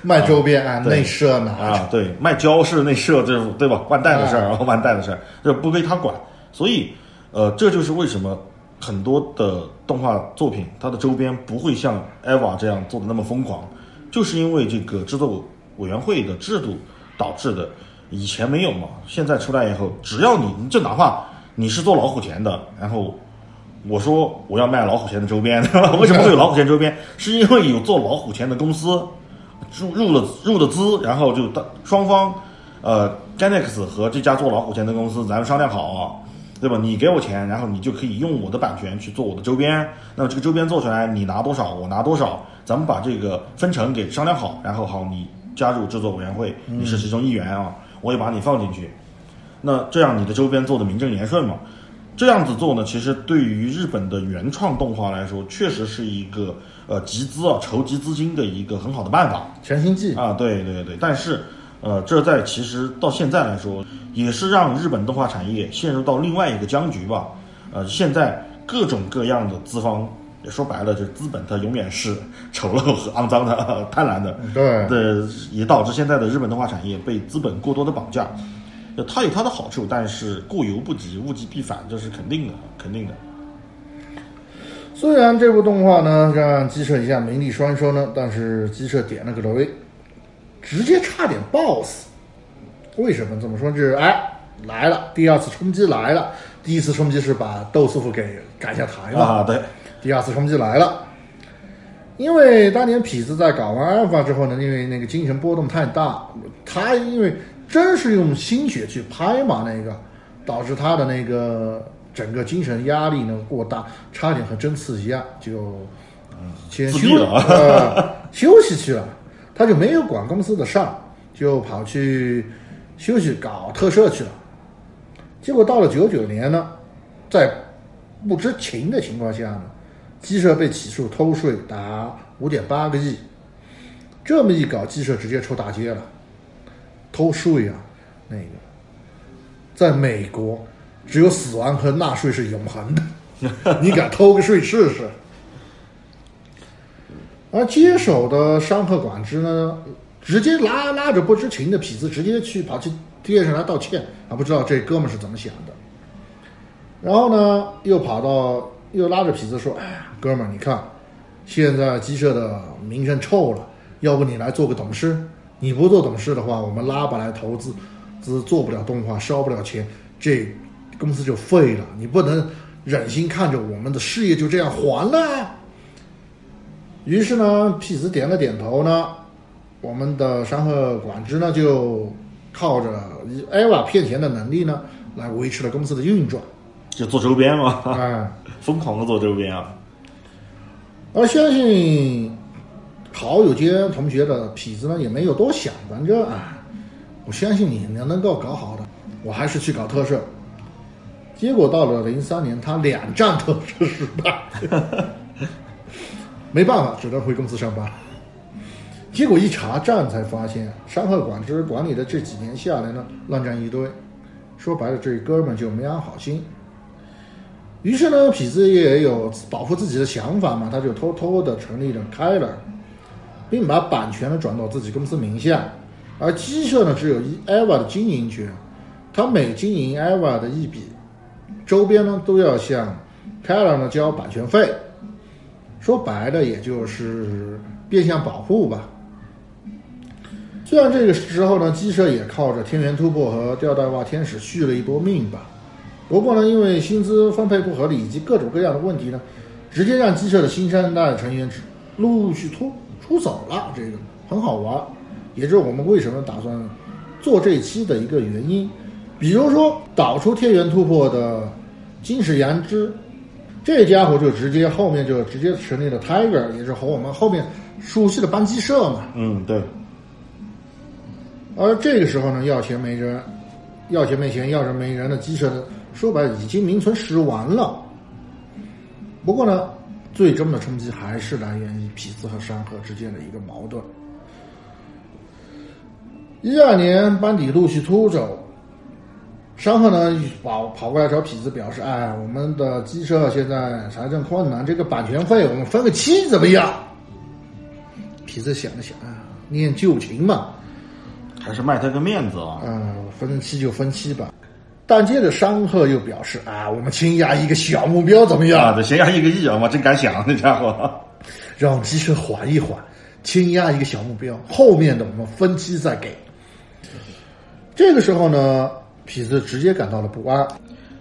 卖周边，啊内设呢啊，对，卖胶是内设，这对吧？万代的事儿，万代的事儿，这不归他管。所以，呃，这就是为什么很多的动画作品，它的周边不会像 EVA 这样做的那么疯狂，就是因为这个制作委员会的制度导致的。以前没有嘛，现在出来以后，只要你就哪怕你是做老虎钳的，然后我说我要卖老虎钳的周边，为什么会有老虎钳周边？是 因为有做老虎钳的公司入入了入了资，然后就当双方呃 Ganex 和这家做老虎钳的公司，咱们商量好啊，对吧？你给我钱，然后你就可以用我的版权去做我的周边。那么这个周边做出来，你拿多少，我拿多少，咱们把这个分成给商量好，然后好你加入制作委员会，你是其中一员啊。我也把你放进去，那这样你的周边做的名正言顺嘛？这样子做呢，其实对于日本的原创动画来说，确实是一个呃集资啊、筹集资金的一个很好的办法。全新季啊，对对对。但是，呃，这在其实到现在来说，也是让日本动画产业陷入到另外一个僵局吧。呃，现在各种各样的资方。也说白了，就是资本它永远是 丑陋和肮脏的、贪婪的。对，的也导致现在的日本动画产业被资本过多的绑架。它有它的好处，但是过犹不及，物极必反，这是肯定的，肯定的。虽然这部动画呢让鸡舍一下名利双收呢，但是鸡舍点了个雷，直接差点爆死。为什么这么说？就是哎来了，第二次冲击来了。第一次冲击是把窦师傅给赶下台了啊，对。第二次冲击来了，因为当年痞子在搞完阿尔法之后呢，因为那个精神波动太大，他因为真是用心血去拍嘛，那个导致他的那个整个精神压力呢过大，差点和针刺一样，就先休呃 休息去了，他就没有管公司的事儿，就跑去休息搞特赦去了。结果到了九九年呢，在不知情的情况下呢。鸡舍被起诉偷税达五点八个亿，这么一搞，鸡舍直接出大街了。偷税啊，那个，在美国，只有死亡和纳税是永恒的。你敢偷个税试试？而接手的山鹤管之呢，直接拉拉着不知情的痞子，直接去跑去电视台道歉啊！不知道这哥们是怎么想的。然后呢，又跑到。又拉着痞子说：“哎，哥们儿，你看，现在鸡舍的名声臭了，要不你来做个董事？你不做董事的话，我们拉不来投资，资做不了动画，烧不了钱，这公司就废了。你不能忍心看着我们的事业就这样黄了。”于是呢，痞子点了点头呢，我们的山河管之呢，就靠着艾娃骗钱的能力呢，来维持了公司的运转。就做周边嘛，哎，疯狂的做周边啊！而相信好友间同学的痞子呢，也没有多想，反正啊，我相信你，你能够搞好的，我还是去搞特摄。结果到了零三年，他两战都是失败，没办法，只能回公司上班。结果一查账，才发现山河管之管理的这几年下来呢，乱账一堆。说白了，这哥们就没安好心。于是呢，痞子也有保护自己的想法嘛，他就偷偷的成立了开了，并把版权呢转到自己公司名下。而鸡舍呢，只有一 EVA 的经营权，他每经营 EVA 的一笔周边呢，都要向开了呢交版权费。说白了，也就是变相保护吧。虽然这个时候呢，机车也靠着天元突破和吊带袜天使续了一波命吧。不过呢，因为薪资分配不合理以及各种各样的问题呢，直接让机车的新生代成员只陆续出出走了。这个很好玩，也就是我们为什么打算做这一期的一个原因。比如说导出天元突破的金石阳之，这家伙就直接后面就直接成立了 Tiger，也是和我们后面熟悉的班机社嘛。嗯，对。而这个时候呢，要钱没人，要钱没钱，要人没人的鸡舍。说白了，已经名存实亡了。不过呢，最终的冲击还是来源于痞子和山河之间的一个矛盾。一二年，班底陆续突走，山河呢跑跑过来找痞子表示：“哎，我们的机车现在财政困难，这个版权费我们分个期怎么样？”痞子想了想啊，念旧情嘛，还是卖他个面子啊。嗯，分期就分期吧。但接着商鹤又表示啊，我们轻压一个小目标怎么样？啊，这先压一个亿啊，我真敢想，那家伙。让机车缓一缓，轻压一个小目标，后面的我们分期再给。这个时候呢，痞子直接感到了不安。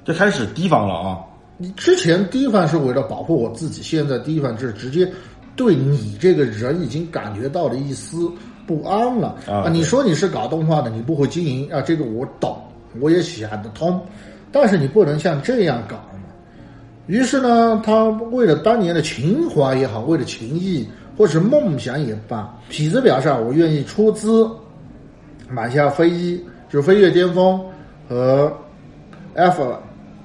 就开始提防了啊！你之前提防是为了保护我自己，现在提防是直接对你这个人已经感觉到了一丝不安了啊你说你是搞动画的，你不会经营啊，这个我懂，我也想得通，但是你不能像这样搞嘛。于是呢，他为了当年的情怀也好，为了情谊或是梦想也罢，痞子表示啊，我愿意出资买下飞一，就是飞跃巅峰和 F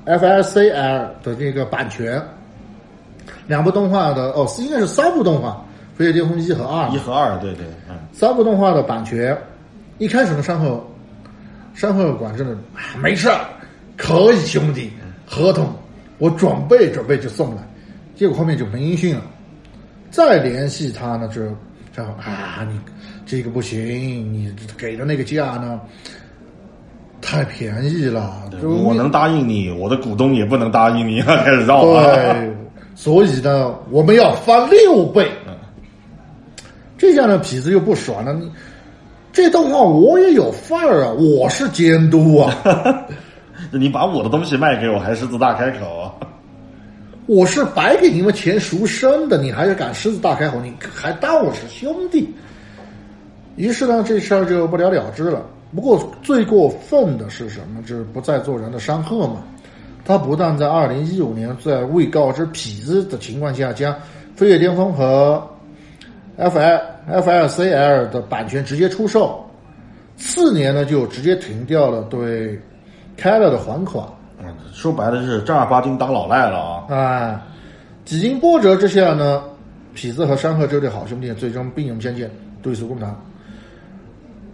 F S C L 的这个版权，两部动画的哦，是应该是三部动画，《飞跃巅峰一》和二一和二，对对，嗯，三部动画的版权。一开始呢，山河山河管真的啊没事儿，可以兄弟，合同我准备准备就送来，结果后面就没音讯了。再联系他呢，就然后啊，你这个不行，你给的那个价呢太便宜了，就我能答应你，我的股东也不能答应你，开始绕了。对，所以呢，我们要翻六倍。这下呢，痞子又不爽了。你这动画我也有份儿啊，我是监督啊，你把我的东西卖给我，还狮子大开口啊？我是白给你们钱赎身的，你还是敢狮子大开口，你还当我是兄弟？于是呢，这事儿就不了了之了。不过最过分的是什么？就是不再做人的山鹤嘛。他不但在二零一五年在未告知痞子的情况下，将《飞跃巅峰》和 F I F L C L 的版权直接出售，次年呢就直接停掉了对开了的还款。嗯，说白了是正儿八经当老赖了啊！啊，几经波折之下呢，痞子和山鹤这对好兄弟最终兵戎相见，对簿公堂。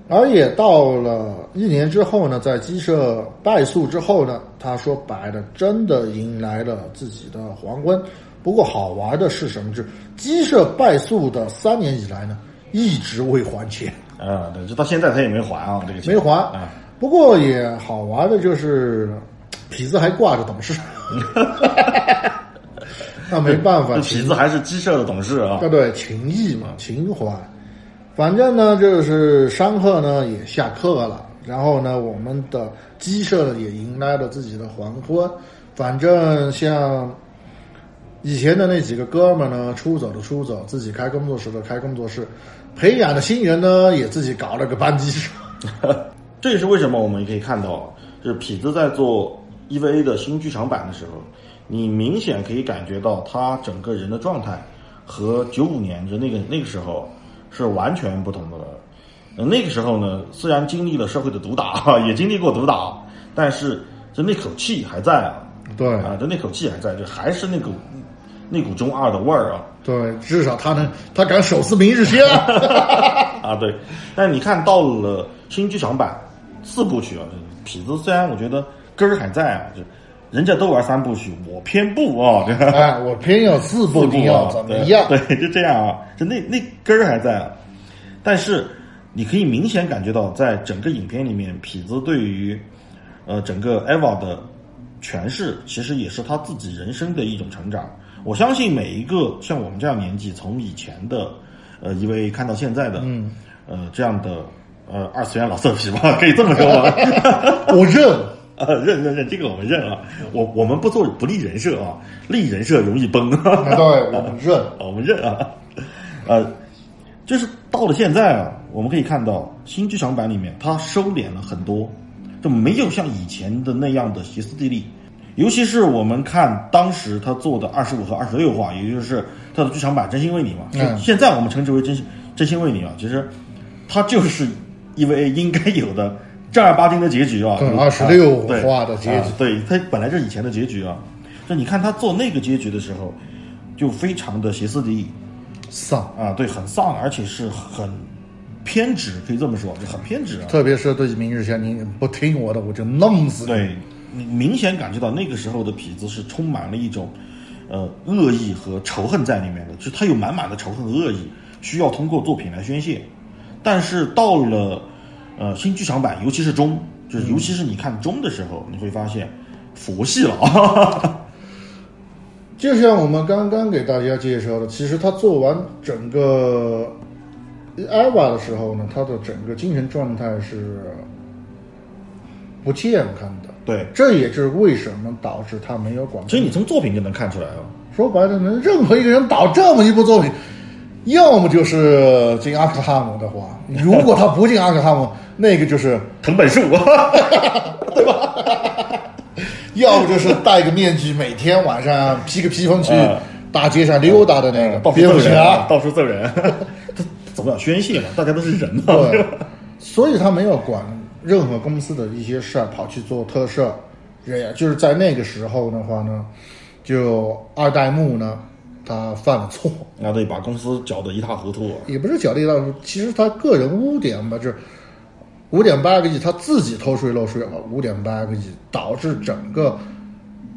而也到了一年之后呢，在鸡舍败诉之后呢，他说白了，真的迎来了自己的黄昏。不过好玩的是什么？是鸡舍败诉的三年以来呢，一直未还钱。啊，对，就到现在他也没还啊，这个钱没还啊。不过也好玩的就是，痞子还挂着董事，那没办法，痞子还是鸡舍的董事啊。对对，情谊嘛，情怀。反正呢，就是山鹤呢也下课了，然后呢，我们的鸡舍也迎来了自己的黄昏。反正像以前的那几个哥们呢，出走的出走，自己开工作室的开工作室，培养的新人呢也自己搞了个班鸡舍。这也是为什么我们可以看到，就是痞子在做 EVA 的新剧场版的时候，你明显可以感觉到他整个人的状态和九五年的那个那个时候是完全不同的那个时候呢，虽然经历了社会的毒打，也经历过毒打，但是就那口气还在啊。对啊，就那口气还在，就还是那股那股中二的味儿啊。对，至少他能，他敢手撕明日香。啊，对，但是你看到了新剧场版四部曲啊，痞子虽然我觉得根儿还在啊，就人家都玩三部曲，我偏不啊？哎，我偏要四部，你要啊怎么样？对，对就这样啊，就那那根儿还在啊，但是你可以明显感觉到，在整个影片里面，痞子对于呃整个 EVA 的诠释，其实也是他自己人生的一种成长。我相信每一个像我们这样年纪，从以前的呃 EVA 看到现在的，嗯，呃这样的呃二次元老色批吧，可以这么说吧。我认。啊，认认认，这个我们认啊。我我们不做不立人设啊，立人设容易崩。对，我们认。我们认啊，呃，就是到了现在啊，我们可以看到新剧场版里面，它收敛了很多，就没有像以前的那样的歇斯底里。尤其是我们看当时他做的二十五和二十六话，也就是他的剧场版《真心为你》嘛，嗯现在我们称之为真心“真心为你”啊，其实它就是 EVA 应该有的正儿八经的结局啊，对就是26啊对话的结局啊对，他本来就是以前的结局啊。就你看他做那个结局的时候，就非常的歇斯底里，丧，啊，对，很丧，而且是很偏执，可以这么说，就很偏执啊。特别是对明日香，你不听我的，我就弄死你。对，你明显感觉到那个时候的痞子是充满了一种呃恶意和仇恨在里面的，就是他有满满的仇恨和恶意，需要通过作品来宣泄。但是到了呃新剧场版，尤其是中，就是尤其是你看中的时候，你会发现佛系了啊。就像我们刚刚给大家介绍的，其实他做完整个 EVA 的时候呢，他的整个精神状态是不健康的。对，这也是为什么导致他没有广其实你从作品就能看出来了。说白了呢，任何一个人导这么一部作品，要么就是进阿克汉姆的话，如果他不进阿克汉姆，那个就是藤本树，对吧？要不就是戴个面具，每天晚上披个披风去嗯大街上溜达的那个到处蝙蝠揍人啊，侠。到处揍人，他怎么讲宣泄嘛？大家都是人嘛，对，所以他没有管任何公司的一些事儿，跑去做特摄。也就是在那个时候的话呢，就二代目呢，他犯了错，那得，把公司搅得一塌糊涂。也不是搅得一塌糊涂，其实他个人污点吧，就是五点八个亿，他自己偷税漏税了五点八个亿，导致整个，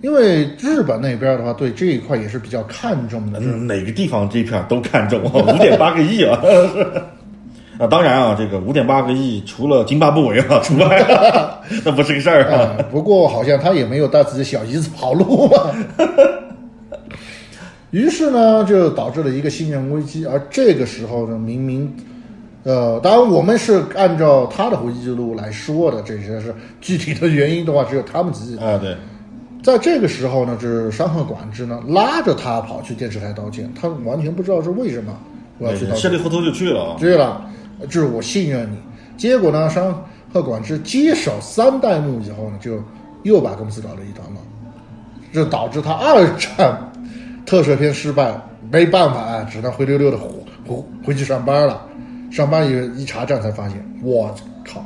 因为日本那边的话，对这一块也是比较看重的，嗯，哪个地方这片都看重，五点八个亿啊！啊，当然啊，这个五点八个亿除了津巴布韦啊除外，那不是个事儿啊。啊，不过好像他也没有带自己的小姨子跑路嘛。于是呢，就导致了一个信任危机。而这个时候呢，明明，呃，当然我们是按照他的回忆记录来说的，这些是具体的原因的话，只有他们自己。啊，对，在这个时候呢，就是山贺管制呢拉着他跑去电视台道歉，他完全不知道是为什么我要去道歉稀里。糊涂就去了啊。对了，就是我信任你。结果呢，山贺管制接手三代目以后呢，就又把公司搞了一团乱，这导致他二战特摄片失败，没办法啊，只能灰溜溜的回回回去上班了。上班一一查账才发现，我靠，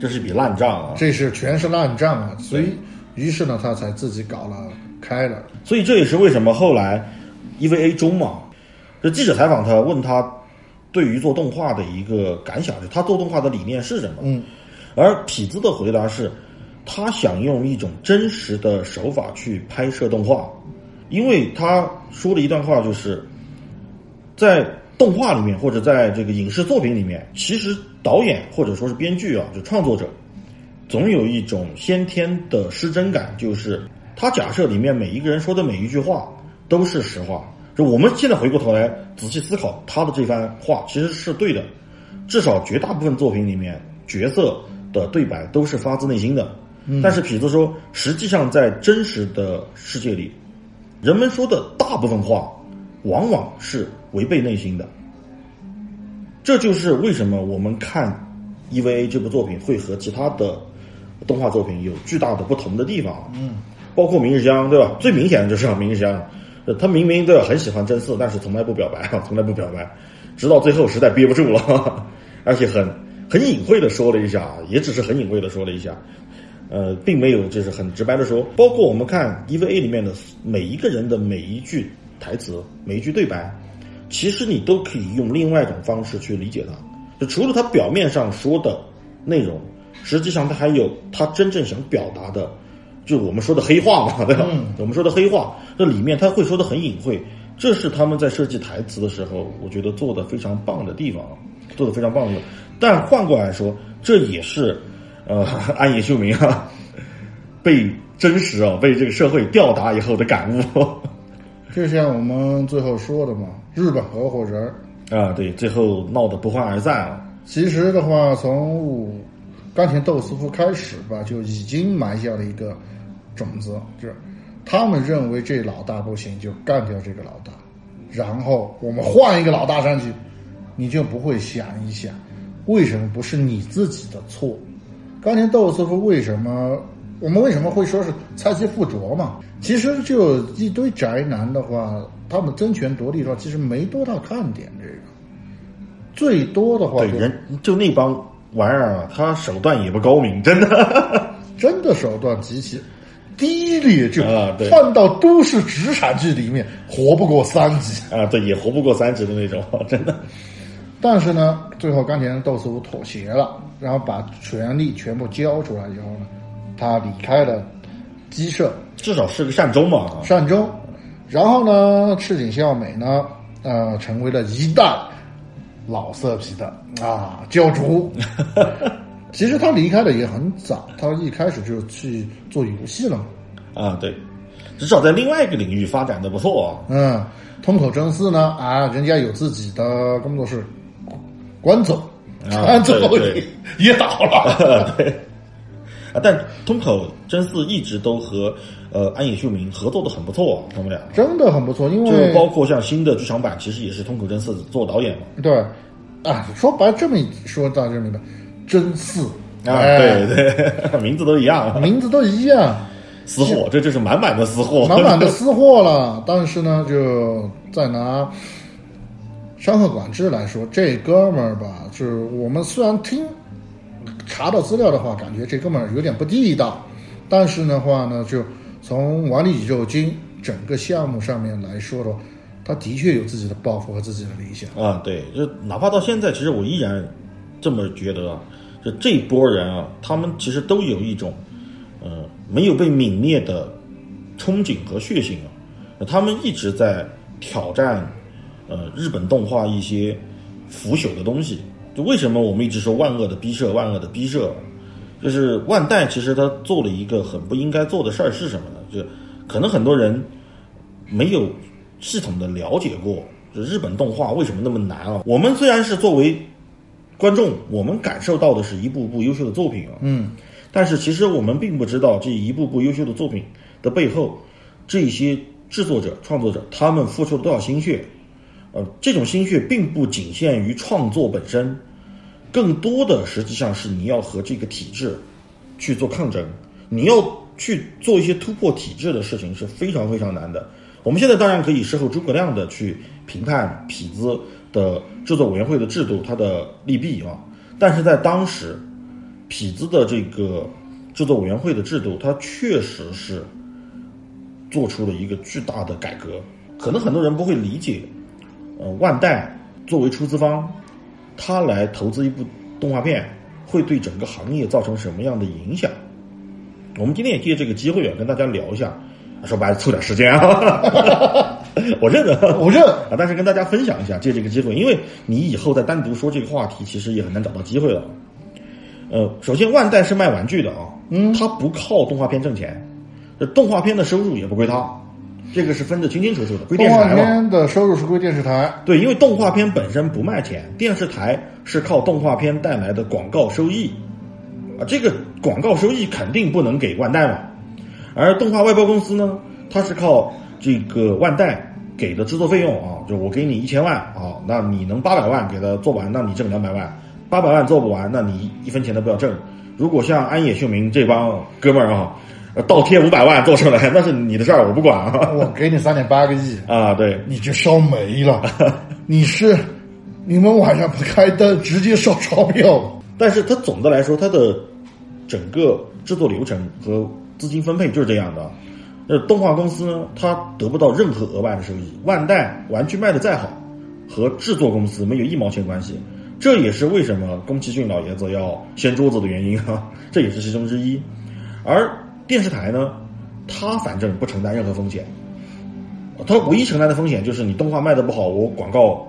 这是一笔烂账啊。这是全是烂账啊！所以，于是呢，他才自己搞了开了。所以这也是为什么后来 EVA 中嘛，这记者采访他，问他对于做动画的一个感想，就他做动画的理念是什么？嗯，而痞子的回答是，他想用一种真实的手法去拍摄动画，因为他说了一段话，就是在动画里面或者在这个影视作品里面，其实导演或者说是编剧啊，就创作者，总有一种先天的失真感，就是他假设里面每一个人说的每一句话都是实话。就我们现在回过头来仔细思考他的这番话，其实是对的。至少绝大部分作品里面，角色的对白都是发自内心的。但是痞子说，实际上在真实的世界里，人们说的大部分话，往往是违背内心的。这就是为什么我们看 EVA 这部作品会和其他的动画作品有巨大的不同的地方。嗯，包括明日香，对吧？最明显的就是明日香，呃他明明对吧很喜欢真嗣，但是从来不表白，从来不表白，直到最后实在憋不住了，而且很很隐晦的说了一下，也只是很隐晦的说了一下，呃，并没有就是很直白的说。包括我们看 EVA 里面的每一个人的每一句台词、每一句对白，其实你都可以用另外一种方式去理解它。就除了他表面上说的内容，实际上他还有他真正想表达的，就我们说的黑话嘛，对吧？我们说的黑话，这里面他会说的很隐晦，这是他们在设计台词的时候，我觉得做的非常棒的地方，做的非常棒的地方。但换过来说，这也是呃安野秀明啊被真实啊被这个社会吊打以后的感悟就像我们最后说的嘛，日本合伙人啊，对，最后闹得不欢而散啊。其实的话，从冈田斗司夫开始吧，就已经埋下了一个种子，就是他们认为这老大不行，就干掉这个老大，然后我们换一个老大上去，你就不会想一想，为什么不是你自己的错？冈田斗司夫为什么？我们为什么会说是菜鸡附着嘛？其实就一堆宅男的话，他们争权夺利的话，其实没多大看点。这个最多的话对，就人就那帮玩意儿啊，他手段也不高明，真的。真的手段极其低劣，就啊对放到都市职场剧里面活不过三集。啊，对，也活不过三级的那种，真的。但是呢，最后冈田斗司夫妥协了，然后把权力全部交出来以后呢，他离开了鸡舍至少是个善终嘛。善终，然后呢，赤井孝美呢，呃，成为了一代老色皮的啊教主。其实他离开的也很早，他一开始就去做游戏了嘛。啊，对，至少在另外一个领域发展的不错啊。嗯，通口真嗣呢啊，人家有自己的工作室，关总，啊 最后对对也也倒了。对，啊，但通口真嗣一直都和呃安野秀明合作的很不错，他们俩。真的很不错，因就为包括像新的剧场版，其实也是通口真嗣做导演嘛。对啊，说白了这么一说，大家就明白，真嗣啊，哎对对，名字都一样，名字都一样，私货，这就是满满的私货，满满的私货了。但是呢，就再拿山河管制来说，这哥们儿吧，就是我们虽然听查到资料的话，感觉这哥们儿有点不地道，但是的话呢，就从《玩力宇宙经》整个项目上面来说的话，他的确有自己的抱负和自己的理想。啊，对，就哪怕到现在，其实我依然这么觉得啊，就这波人啊，他们其实都有一种呃没有被泯灭的憧憬和血性啊，他们一直在挑战呃日本动画一些腐朽的东西。就为什么我们一直说万恶的逼社，万恶的逼社，就是万代其实他做了一个很不应该做的事儿是什么呢？就可能很多人没有系统的了解过，就日本动画为什么那么难啊？我们虽然是作为观众，我们感受到的是一部部优秀的作品啊，嗯，但是其实我们并不知道这一部部优秀的作品的背后，这些制作者、创作者他们付出了多少心血。呃，这种心血并不仅限于创作本身，更多的实际上是你要和这个体制去做抗争，你要去做一些突破体制的事情是非常非常难的。我们现在当然可以事后诸葛亮的去评判痞子的制作委员会的制度它的利弊啊，但是在当时，痞子的这个制作委员会的制度，它确实是做出了一个巨大的改革。可能很多人不会理解，呃，万代作为出资方，他来投资一部动画片，会对整个行业造成什么样的影响？我们今天也借这个机会啊，跟大家聊一下。说白了，凑点时间啊，我认了，我认啊，但是跟大家分享一下，借这个机会，因为你以后再单独说这个话题，其实也很难找到机会了。呃，首先万代是卖玩具的啊，嗯，它不靠动画片挣钱，这动画片的收入也不归他，这个是分得清清楚楚的，归电视台嘛。片的收入是归电视台，对，因为动画片本身不卖钱，电视台是靠动画片带来的广告收益，啊，这个广告收益肯定不能给万代嘛。而动画外包公司呢，它是靠这个万代给的制作费用啊，就我给你一千万啊，那你能八百万给他做完，那你挣两百万；八百万做不完，那你一分钱都不要挣。如果像安野秀明这帮哥们儿啊，呃倒贴五百万做出来，那是你的事儿，我不管啊。我 给你三点八个亿，啊，对，你就烧没了。你是你们晚上不开灯，直接烧钞票。但是它总的来说，它的整个制作流程和资金分配就是这样的。那，动画公司呢，它得不到任何额外的收益。万代玩具卖的再好，和制作公司没有一毛钱关系。这也是为什么宫崎骏老爷子要掀桌子的原因啊，这也是其中之一。而电视台呢，它反正不承担任何风险，它唯一承担的风险就是你动画卖的不好，我广告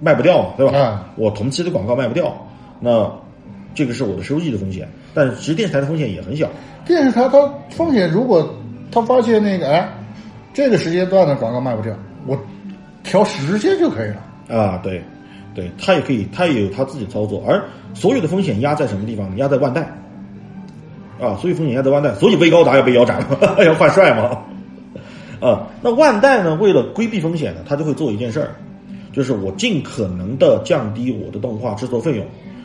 卖不掉嘛，对吧？嗯我同期的广告卖不掉，那这个是我的收益的风险。但是其实电视台的风险也很小，电视台它风险，如果他发现那个哎，这个时间段的广告卖不掉，我调时间就可以了。啊，对，对，他也可以，他也有他自己操作，而所有的风险压在什么地方呢？压在万代，啊，所以风险压在万代，所以魏高达要被腰斩了，要换帅嘛，啊，那万代呢，为了规避风险呢，他就会做一件事儿，就是我尽可能的降低我的动画制作费用，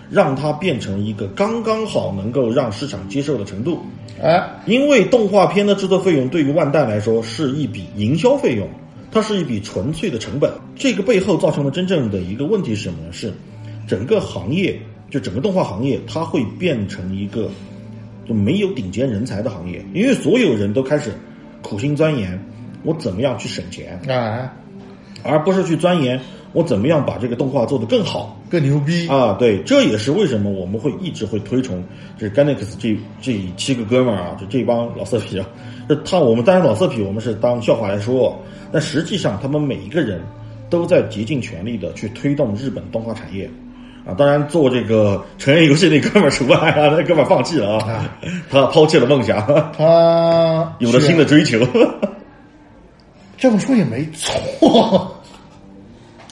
让它变成一个刚刚好能够让市场接受的程度，哎，因为动画片的制作费用对于万代来说是一笔营销费用，它是一笔纯粹的成本。这个背后造成的真正的一个问题是什么呢？是整个行业，就整个动画行业，它会变成一个就没有顶尖人才的行业，因为所有人都开始苦心钻研我怎么样去省钱，啊，而不是去钻研我怎么样把这个动画做得更好。更牛逼。啊，对，这也是为什么我们会一直会推崇这 Ganex 这这七个哥们儿啊，就这帮老色批啊，这他我们当然老色批，我们是当笑话来说，但实际上他们每一个人都在竭尽全力的去推动日本动画产业，啊，当然做这个成人游戏那哥们儿除外啊，那哥们儿放弃了啊，他抛弃了梦想，他 有了新的追求 这么说也没错。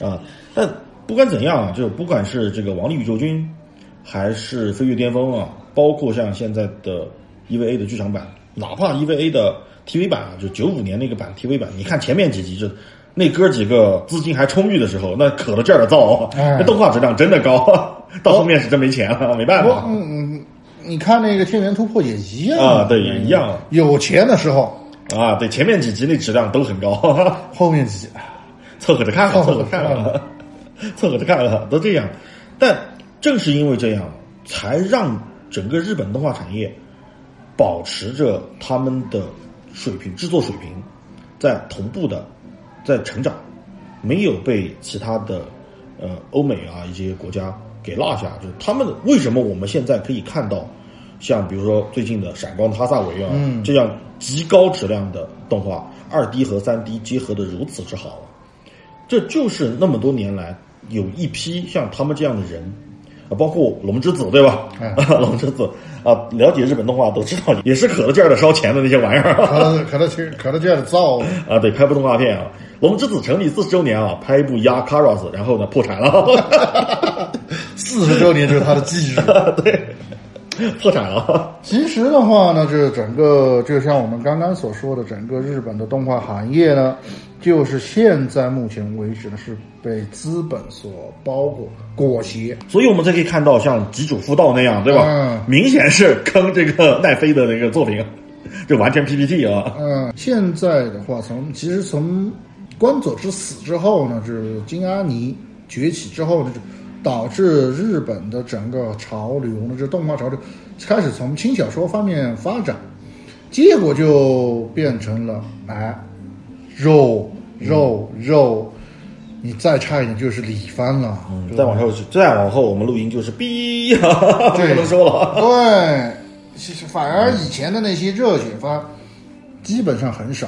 啊。但不管怎样啊，就不管是这个《王力宇宙军》，还是《飞跃巅峰》啊，包括像现在的 EVA 的剧场版，哪怕 EVA 的 TV 版啊，就九五年那个版 TV 版，你看前面几集，这那哥几个资金还充裕的时候，那可了劲儿的造，哎。那动画质量真的高。到后面是真没钱了，没办，法。嗯嗯，你看那个《天元突破》也一样。啊，对，也一样。有钱的时候，啊，对，前面几集那质量都很高，后面几集。凑合着看了，凑合凑合着看了，凑合着看了，都这样。但正是因为这样，才让整个日本动画产业保持着他们的水平，制作水平在同步的在成长，没有被其他的呃欧美啊一些国家给落下。就是他们为什么我们现在可以看到，像比如说最近的《闪光的哈萨维》啊，嗯这样极高质量的动画，二 D 和三 D 结合的如此之好啊。这就是那么多年来有一批像他们这样的人，啊，包括龙之子对吧？嗯 龙之子啊，了解日本动画都知道，也是可乐劲儿的烧钱的那些玩意儿 可乐可乐去可乐劲儿的造，啊。对，拍部动画片啊，龙之子成立四十周年啊，拍一部《压 Karas》，然后呢破产了，四十周年就是他的忌日。对，破产了。其实的话呢，这整个就像我们刚刚所说的，整个日本的动画行业呢，就是现在目前为止呢是被资本所包裹裹挟。所以我们才可以看到像吉主夫道那样，对吧？嗯明显是坑这个奈飞的那个作品，就完全 PPT 啊。嗯，现在的话，从其实从关佐之死之后呢，就是金阿尼崛起之后呢，就导致日本的整个潮流呢，这动画潮流开始从轻小说方面发展，结果就变成了哎，肉肉肉，你再差一点就是李番了，嗯再往后，再往后，我们录音就是哔，不对能说了。对，其实反而以前的那些热血番基本上很少。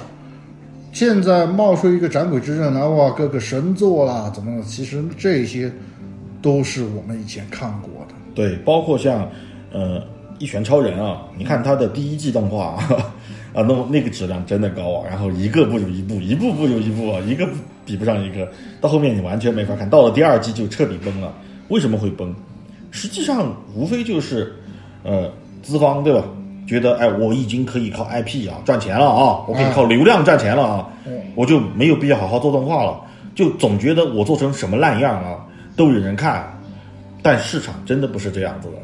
现在冒出一个斩鬼之刃来，哇，各个神作啦，怎么的？其实这些都是我们以前看过的。对，包括像呃《一拳超人》啊，你看他的第一季动画啊，啊，那么那个质量真的高啊，然后一个不如一部，一部不如一部啊，一个比不上一个，到后面你完全没法看，到了第二季就彻底崩了。为什么会崩？实际上无非就是呃资方对吧？觉得哎，我已经可以靠 IP 啊赚钱了啊，我可以靠流量赚钱了啊，我就没有必要好好做动画了，就总觉得我做成什么烂样啊都有人看，但市场真的不是这样子的。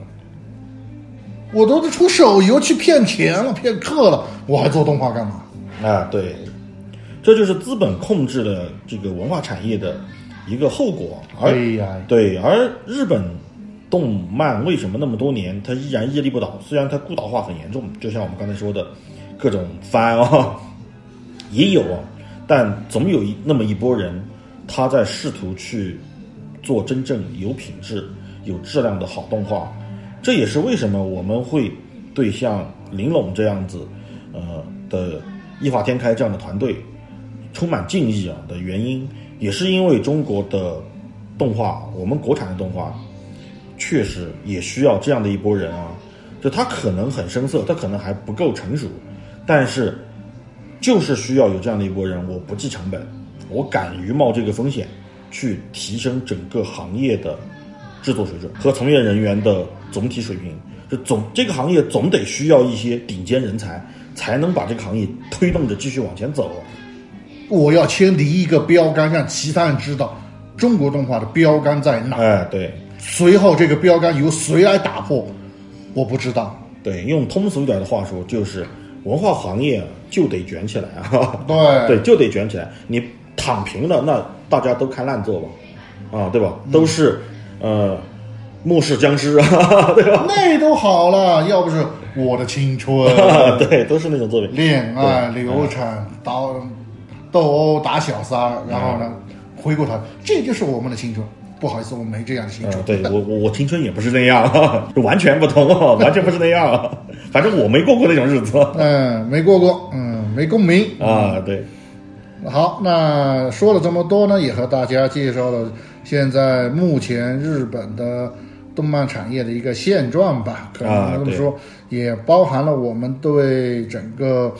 我都是出手游去骗钱了、骗客了，我还做动画干嘛？啊，对，这就是资本控制了这个文化产业的一个后果。而对呀对，而日本动漫为什么那么多年它依然屹立不倒？虽然它孤岛化很严重，就像我们刚才说的，各种翻啊 也有啊，但总有一那么一波人，他在试图去做真正有品质、有质量的好动画。这也是为什么我们会对像玲珑这样子，呃的异化天开这样的团队充满敬意啊的原因，也是因为中国的动画，我们国产的动画，确实也需要这样的一波人啊。就他可能很生涩，他可能还不够成熟，但是就是需要有这样的一波人，我不计成本，我敢于冒这个风险，去提升整个行业的制作水准和从业人员的总体水平。就总这个行业总得需要一些顶尖人才，才能把这个行业推动着继续往前走。我要先立一个标杆，让其他人知道中国动画的标杆在哪。哎，对随后这个标杆由谁来打破，我不知道。对，用通俗一点的话说，就是文化行业就得卷起来啊。对 对，就得卷起来。你躺平了，那大家都看烂作吧，啊，对吧？都是呃末世僵尸啊，对吧？那都好了，要不是我的青春，对，都是那种作品。恋爱流产、打斗殴、打小三儿，然后呢，回过头，这就是我们的青春。不好意思，我没这样的青嗯春。，对我我我青春也不是那样，就完全不同，完全不是那样。反正我没过过那种日子嗯，没过过，嗯，没共鸣。啊。对，好，那说了这么多呢，也和大家介绍了现在目前日本的动漫产业的一个现状吧，可啊能这么说，也包含了我们对整个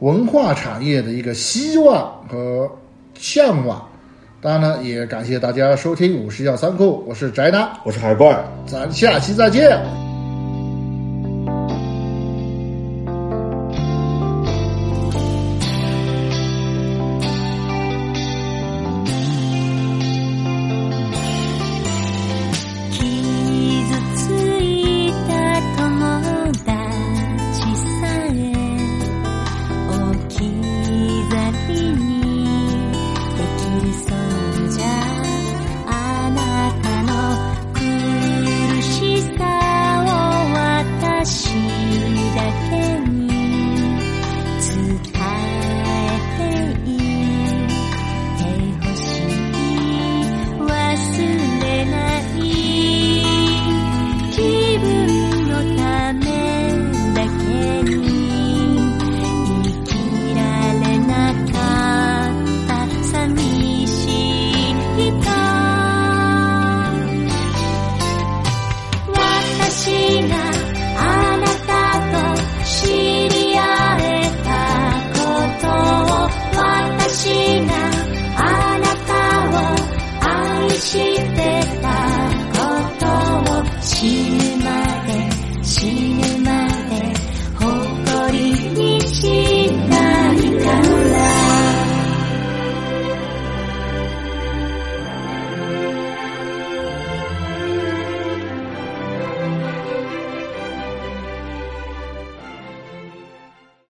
文化产业的一个希望和向往。当然呢，也感谢大家收听五十要三库，我是宅男，我是海怪，咱下期再见。